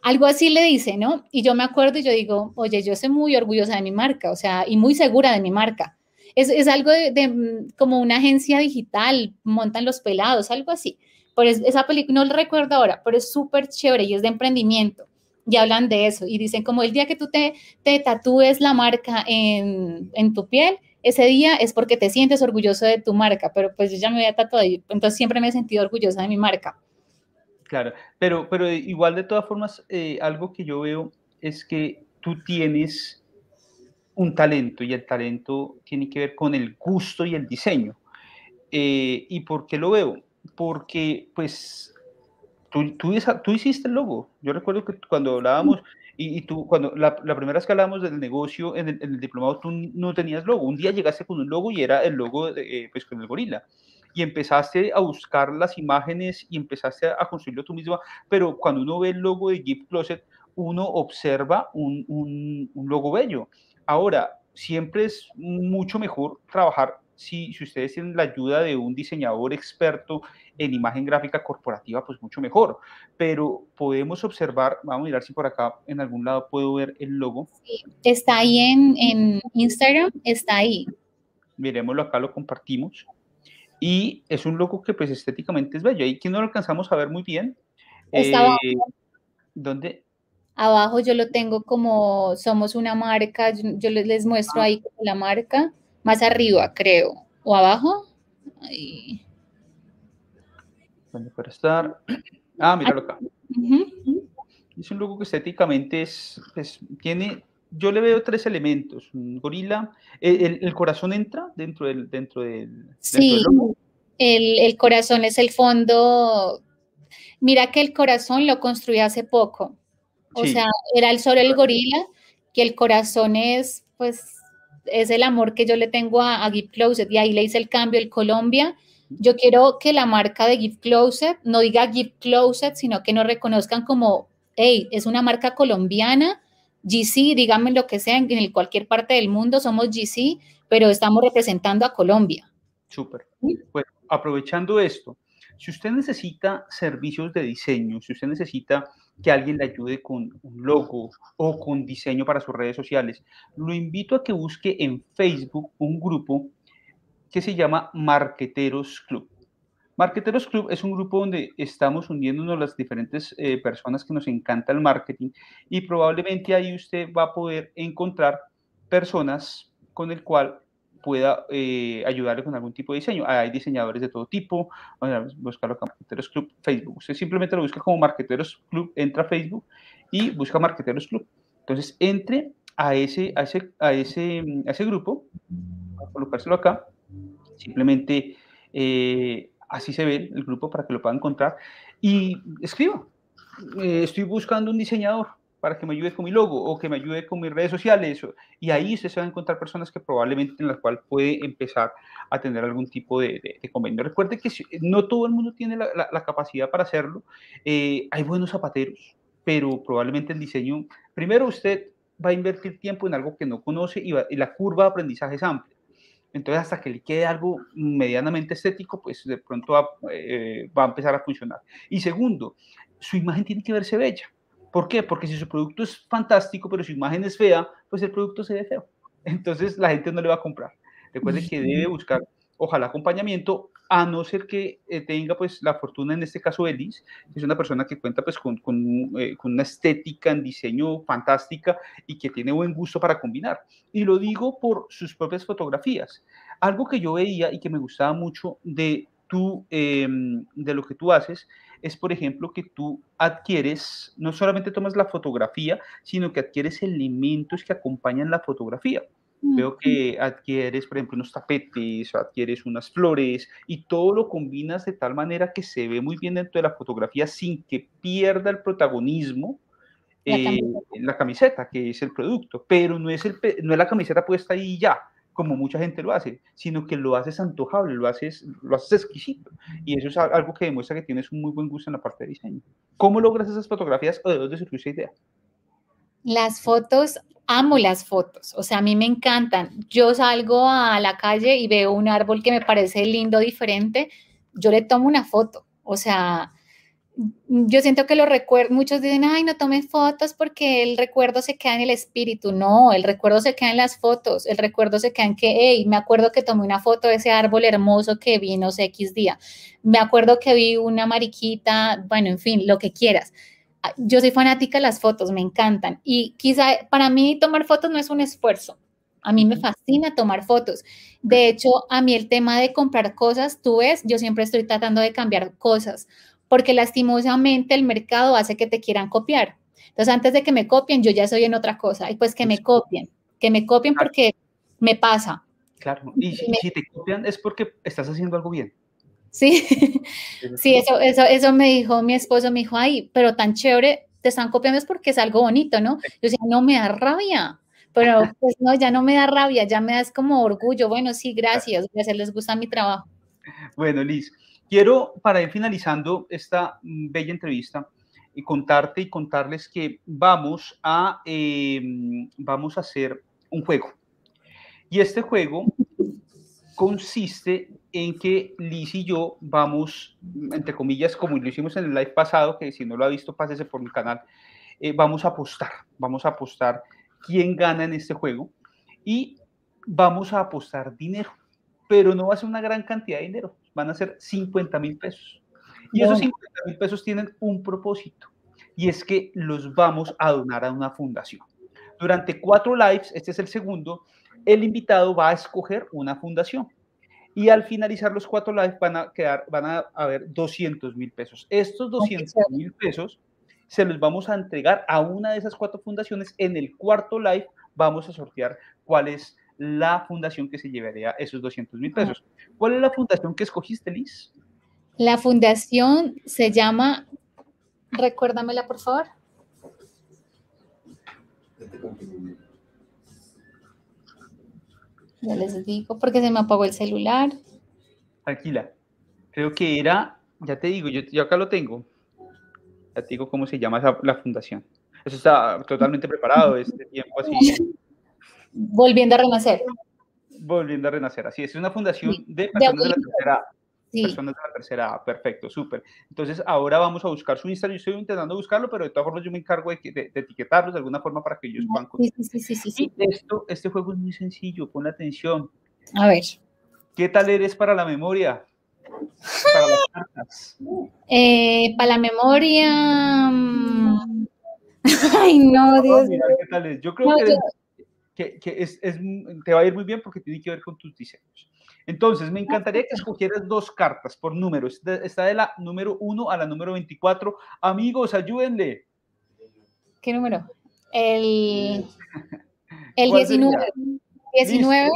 Algo así le dice, ¿no? Y yo me acuerdo y yo digo, oye, yo soy muy orgullosa de mi marca, o sea, y muy segura de mi marca. Es, es algo de, mm, como una agencia digital, montan los pelados, algo así. Por esa película, no lo recuerdo ahora, pero es súper chévere y es de emprendimiento. Y hablan de eso y dicen como el día que tú te, te tatúes la marca en, en tu piel, ese día es porque te sientes orgulloso de tu marca, pero pues yo ya me había tatuado entonces siempre me he sentido orgullosa de mi marca. Claro, pero, pero igual de todas formas, eh, algo que yo veo es que tú tienes un talento y el talento tiene que ver con el gusto y el diseño. Eh, ¿Y por qué lo veo? Porque pues tú, tú, hiciste el logo. Yo recuerdo que cuando hablábamos, y, tú, cuando la, primera vez que hablábamos del negocio en el, diplomado, tú no tenías logo. Un día llegaste con un logo y era el logo, eh, pues con el gorila. Y empezaste a buscar las imágenes y empezaste a, construirlo tú misma. Pero cuando uno ve el logo de Gift Closet, uno observa un, un, un logo bello. Ahora, siempre es mucho mejor trabajar si, si, ustedes tienen la ayuda de un diseñador experto en imagen gráfica corporativa, pues mucho mejor. Pero podemos observar, vamos a mirar si por acá en algún lado puedo ver el logo. Sí, está ahí en, en Instagram, está ahí. Miremoslo acá, lo compartimos. Y es un logo que pues estéticamente es bello. Ahí que no lo alcanzamos a ver muy bien. Eh, ¿Dónde? Abajo yo lo tengo como somos una marca, yo, les muestro ahí la marca, más arriba creo, o abajo. ¿Dónde puede estar? Ah, míralo acá. Es un logo que estéticamente es, tiene, yo le veo tres elementos, un gorila, el, corazón entra dentro del, dentro del, sí, El, el corazón es el fondo, mira que el corazón lo construí hace poco, o sea, era el solo el gorila, que el corazón es, pues, es el amor que yo le tengo a, a Gift Closet y ahí le hice el cambio, el Colombia. Yo quiero que la marca de Gift Closet no diga Gift Closet, sino que nos reconozcan como, hey, es una marca colombiana, GC, díganme lo que sea, en cualquier parte del mundo somos GC, pero estamos representando a Colombia. Súper. Pues aprovechando esto, si usted necesita servicios de diseño, si usted necesita que alguien le ayude con un logo o con diseño para sus redes sociales, lo invito a que busque en Facebook un grupo que se llama Marqueteros Club. Marqueteros Club es un grupo donde estamos hundiéndonos las diferentes eh, personas que nos encanta el marketing y probablemente ahí usted va a poder encontrar personas con el cual pueda eh, ayudarle con algún tipo de diseño. Hay diseñadores de todo tipo, buscarlo como Marqueteros Club Facebook. Usted simplemente lo busca como Marqueteros Club, entra a Facebook y busca Marqueteros Club. Entonces, entre a ese, a ese, a ese, a ese grupo, a colocárselo acá, simplemente eh, así se ve el grupo para que lo pueda encontrar y escriba. Eh, estoy buscando un diseñador, para que me ayude con mi logo o que me ayude con mis redes sociales. Y ahí usted se va a encontrar personas que probablemente en las cuales puede empezar a tener algún tipo de, convenio. Recuerde que no todo el mundo tiene la, capacidad para hacerlo. Eh, hay buenos zapateros, pero probablemente el diseño, primero usted va a invertir tiempo en algo que no conoce y, la curva de aprendizaje es amplia. Entonces, hasta que le quede algo medianamente estético, pues de pronto va, eh, va a empezar a funcionar. Y segundo, su imagen tiene que verse bella ¿Por qué? Porque si su producto es fantástico, pero su imagen es fea, pues el producto se ve feo. Entonces la gente no le va a comprar. Recuerde que debe buscar, ojalá, acompañamiento, a no ser que eh, tenga pues la fortuna, en este caso Elis, que es una persona que cuenta pues con, con, eh, con, una estética en diseño fantástica y que tiene buen gusto para combinar. Y lo digo por sus propias fotografías. Algo que yo veía y que me gustaba mucho de, tú, em, de lo que tú haces es, por ejemplo, que tú adquieres, no solamente tomas la fotografía, sino que adquieres elementos que acompañan la fotografía. Veo que adquieres, por ejemplo, unos tapetes, adquieres unas flores y todo lo combinas de tal manera que se ve muy bien dentro de la fotografía sin que pierda el protagonismo la, eh, la camiseta, que es el producto, pero no es, el, no es la camiseta puesta ahí ya, como mucha gente lo hace, sino que lo haces antojable, lo haces, lo haces exquisito. Y eso es algo que demuestra que tienes un muy buen gusto en la parte de diseño. ¿Cómo logras esas fotografías o de dónde surgió esa idea? Las fotos, amo las fotos, o sea, a mí me encantan. Yo salgo a la calle y veo un árbol que me parece lindo, diferente, yo le tomo una foto, o sea, yo siento que los recuerdos, muchos dicen, ay, no tome fotos porque el recuerdo se queda en el espíritu. No, el recuerdo se queda en las fotos, el recuerdo se queda en que, hey, me acuerdo que tomé una foto de ese árbol hermoso que vi, no sé, X día. Me acuerdo que vi una mariquita, bueno, en fin, lo que quieras. Ah, yo soy fanática de las fotos, me encantan. Y quizá para mí tomar fotos no es un esfuerzo. A mí me fascina tomar fotos. De hecho, a mí el tema de comprar cosas, tú ves, yo siempre estoy tratando de cambiar cosas porque lastimosamente el mercado hace que te quieran copiar. Entonces, antes de que me copien, yo ya soy en otra cosa. Y pues que me copien, que me copien porque me pasa. Claro, y si, te copian es porque estás haciendo algo bien. Sí, sí, eso, eso, eso me dijo mi esposo, me dijo, ay, pero tan chévere, te están copiando es porque es algo bonito, ¿no? Yo decía, no me da rabia, pero pues no, ya no me da rabia, ya me da como orgullo. Bueno, sí, gracias, gracias, les gusta mi trabajo. Bueno, Liz, quiero para ir finalizando esta mm, bella entrevista y contarte y contarles que vamos a, em, vamos a hacer un juego. Y este juego consiste en que Liz y yo vamos, entre comillas, como lo hicimos en el live pasado, que si no lo ha visto, pásese por mi canal, eh, vamos a apostar, vamos a apostar quién gana en este juego y vamos a apostar dinero, pero no va a ser una gran cantidad de dinero, van a ser 50 mil pesos. Y esos 50 mil pesos tienen un propósito y es que los vamos a donar a una fundación. Durante cuatro lives, este es el segundo, el invitado va a escoger una fundación. Y al finalizar los cuatro lives van a quedar, van a haber 200 mil pesos. Estos 200 mil pesos se los vamos a entregar a una de esas cuatro fundaciones. En el cuarto live vamos a sortear cuál es la fundación que se llevaría esos 200 mil pesos. ¿Cuál es la fundación que escogiste, Liz? La fundación se llama, recuérdamela por favor. Ya les digo, porque se me apagó el celular. Tranquila. Creo que era, ya te digo, yo, acá lo tengo. Ya te digo cómo se llama la fundación. Eso está totalmente preparado, este tiempo así. Volviendo a renacer. Volviendo a renacer, así es. Es una fundación de personas de la tercera Personas de la tercera perfecto, súper. Entonces, ahora vamos a buscar su Instagram. Yo estoy intentando buscarlo, pero de todas formas yo me encargo de, etiquetarlos de alguna forma para que ellos puedan. Sí, sí, sí, sí, sí. Y esto, este juego es muy sencillo, pon atención. A ver. ¿Qué tal eres para la memoria? Para las cartas. Eh, para la memoria. Mm, ay, no, Dios. mío. ¿qué tal es? Yo creo que, que, es, es, te va a ir muy bien porque tiene que ver con tus diseños. Entonces, me encantaría que escogieras dos cartas por números. Está de la número 1 a la número 24. Amigos, ayúdenle. ¿Qué número? El, el 19. 19.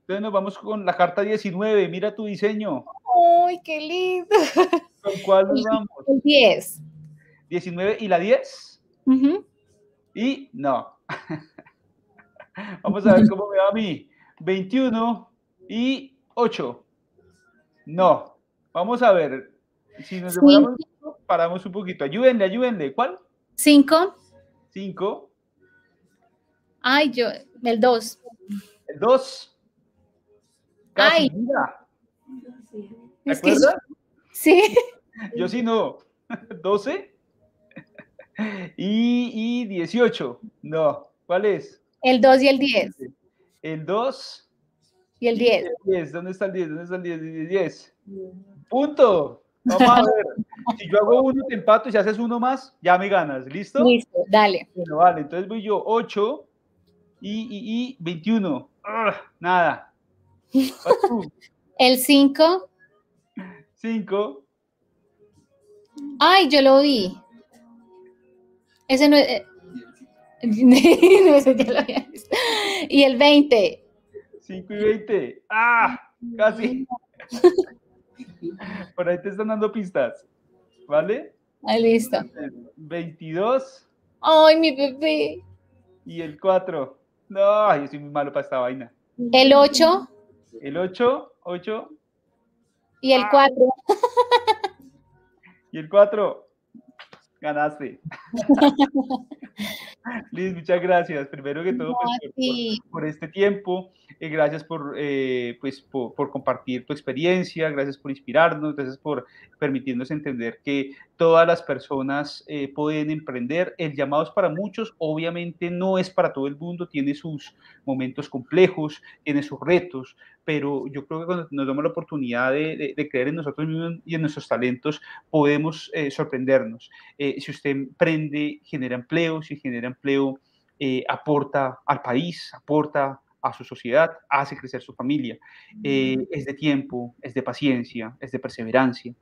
Entonces nos vamos con la carta 19. Mira tu diseño. ¡Ay, qué lindo! ¿Con cuál nos vamos? El 10. 19 y la 10. Y no. vamos a ver cómo me va a mí. 21 y 8. No. Vamos a ver. Si nos demoramos, paramos un poquito. Ayúdenle, ayúdenle. ¿Cuál? 5. 5. Ay, yo, el 2. El 2. Ay. Mira. ¿Te acuerdas? Sí. Yo sí no. 12. Y, y 18. No. ¿Cuál es? El 2 y el 10. El 2 ¿Y el 10? El 10, ¿dónde está el 10? ¿Dónde está el 10? El 10. Punto. Vamos a ver. Si yo hago uno, te empato y si haces uno más, ya me ganas. ¿Listo? Listo, dale. Bueno, vale. Entonces voy yo 8 y, y, y 21. Ah, nada. El 5. 5. Ay, yo lo vi. Ese no es. No, ese ya lo había visto. Y el 20. 5 y 20. ¡Ah! Casi. Por ahí te están dando pistas. ¿Vale? Ahí listo. 22. ¡Ay, mi bebé! Y el 4. No, yo soy muy malo para esta vaina. El 8. El 8, 8. Y el 4. Y el 4. Ganaste. Liz, muchas gracias. Primero que todo, pues, por, este tiempo. Eh, gracias por, eh, pues, por, compartir tu experiencia, gracias por inspirarnos, gracias por permitirnos entender que todas las personas eh, pueden emprender. El llamado es para muchos, obviamente no es para todo el mundo, tiene sus momentos complejos, tiene sus retos, pero yo creo que cuando nos damos la oportunidad de, creer en nosotros mismos y en nuestros talentos, podemos sorprendernos. si usted emprende, genera empleo, si genera empleo, aporta al país, aporta a su sociedad, hace crecer su familia. Eh, es de tiempo, es de paciencia, es de perseverancia.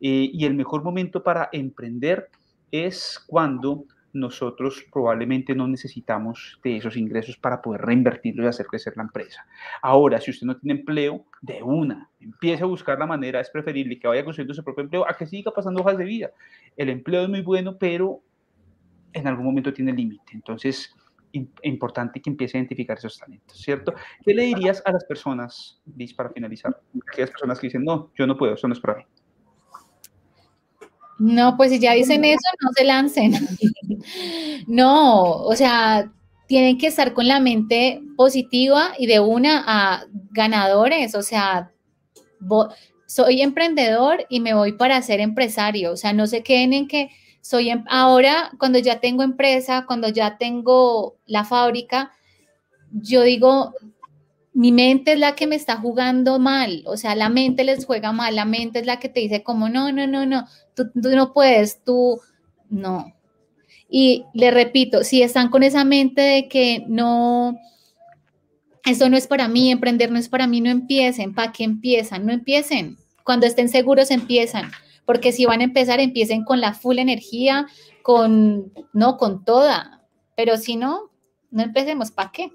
Eh, y el mejor momento para emprender es cuando nosotros probablemente no necesitamos de esos ingresos para poder reinvertirlo y hacer crecer la empresa. Ahora, si usted no tiene empleo, de una, empiece a buscar la manera, es preferible que vaya construyendo su propio empleo a que siga pasando hojas de vida. El empleo es muy bueno, pero en algún momento tiene límite. Entonces, importante que empiece a identificar esos talentos, ¿cierto? ¿Qué le dirías a las personas, Liz, para finalizar? Aquellas personas que dicen, no, yo no puedo, eso no es para mí. No, pues si ya dicen eso, no se lancen. no, o sea, tienen que estar con la mente positiva y de una a ganadores, o sea, soy emprendedor y me voy para ser empresario, o sea, no se queden en que soy em, ahora cuando ya tengo empresa, cuando ya tengo la fábrica, yo digo, mi mente es la que me está jugando mal, o sea, la mente les juega mal, la mente es la que te dice como, no, no, no, no, tú, no puedes, tú, no. Y le repito, si están con esa mente de que no, esto no es para mí, emprender no es para mí, no empiecen, ¿para qué empiezan? No empiecen, cuando estén seguros empiezan, porque si van a empezar, empiecen con la full energía, con, no, con toda, pero si no, no empecemos, ¿para qué?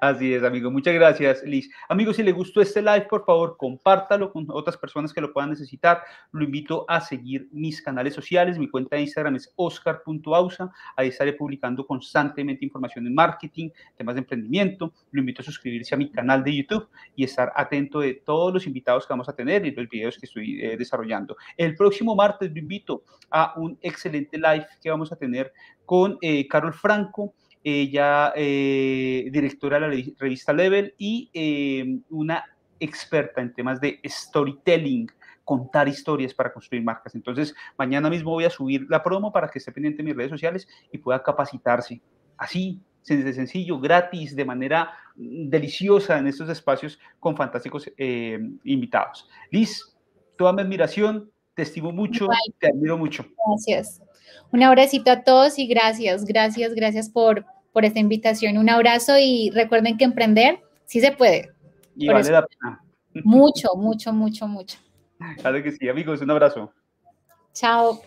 Así es, amigo. Muchas gracias, Liz. Amigo, si le gustó este live, por favor, compártalo con otras personas que lo puedan necesitar. Lo invito a seguir mis canales sociales. Mi cuenta de Instagram es oscar.ausa. Ahí estaré publicando constantemente información en marketing, temas de emprendimiento. Lo invito a suscribirse a mi canal de YouTube y estar atento de todos los invitados que vamos a tener y los videos que estoy eh, desarrollando. El próximo martes lo invito a un excelente live que vamos a tener con eh, Carol Franco ella eh, directora de la revista Level y eh, una experta en temas de storytelling, contar historias para construir marcas. Entonces, mañana mismo voy a subir la promo para que esté pendiente en mis redes sociales y pueda capacitarse. Así, de sencillo, gratis, de manera deliciosa en estos espacios con fantásticos eh, invitados. Liz, toda mi admiración, te estimo mucho, te admiro mucho. Gracias. Un abracito a todos y gracias, gracias, gracias por, por esta invitación. Un abrazo y recuerden que emprender sí se puede. Y vale la pena. Mucho, mucho, mucho, mucho. Claro que sí, amigos, un abrazo. Chao.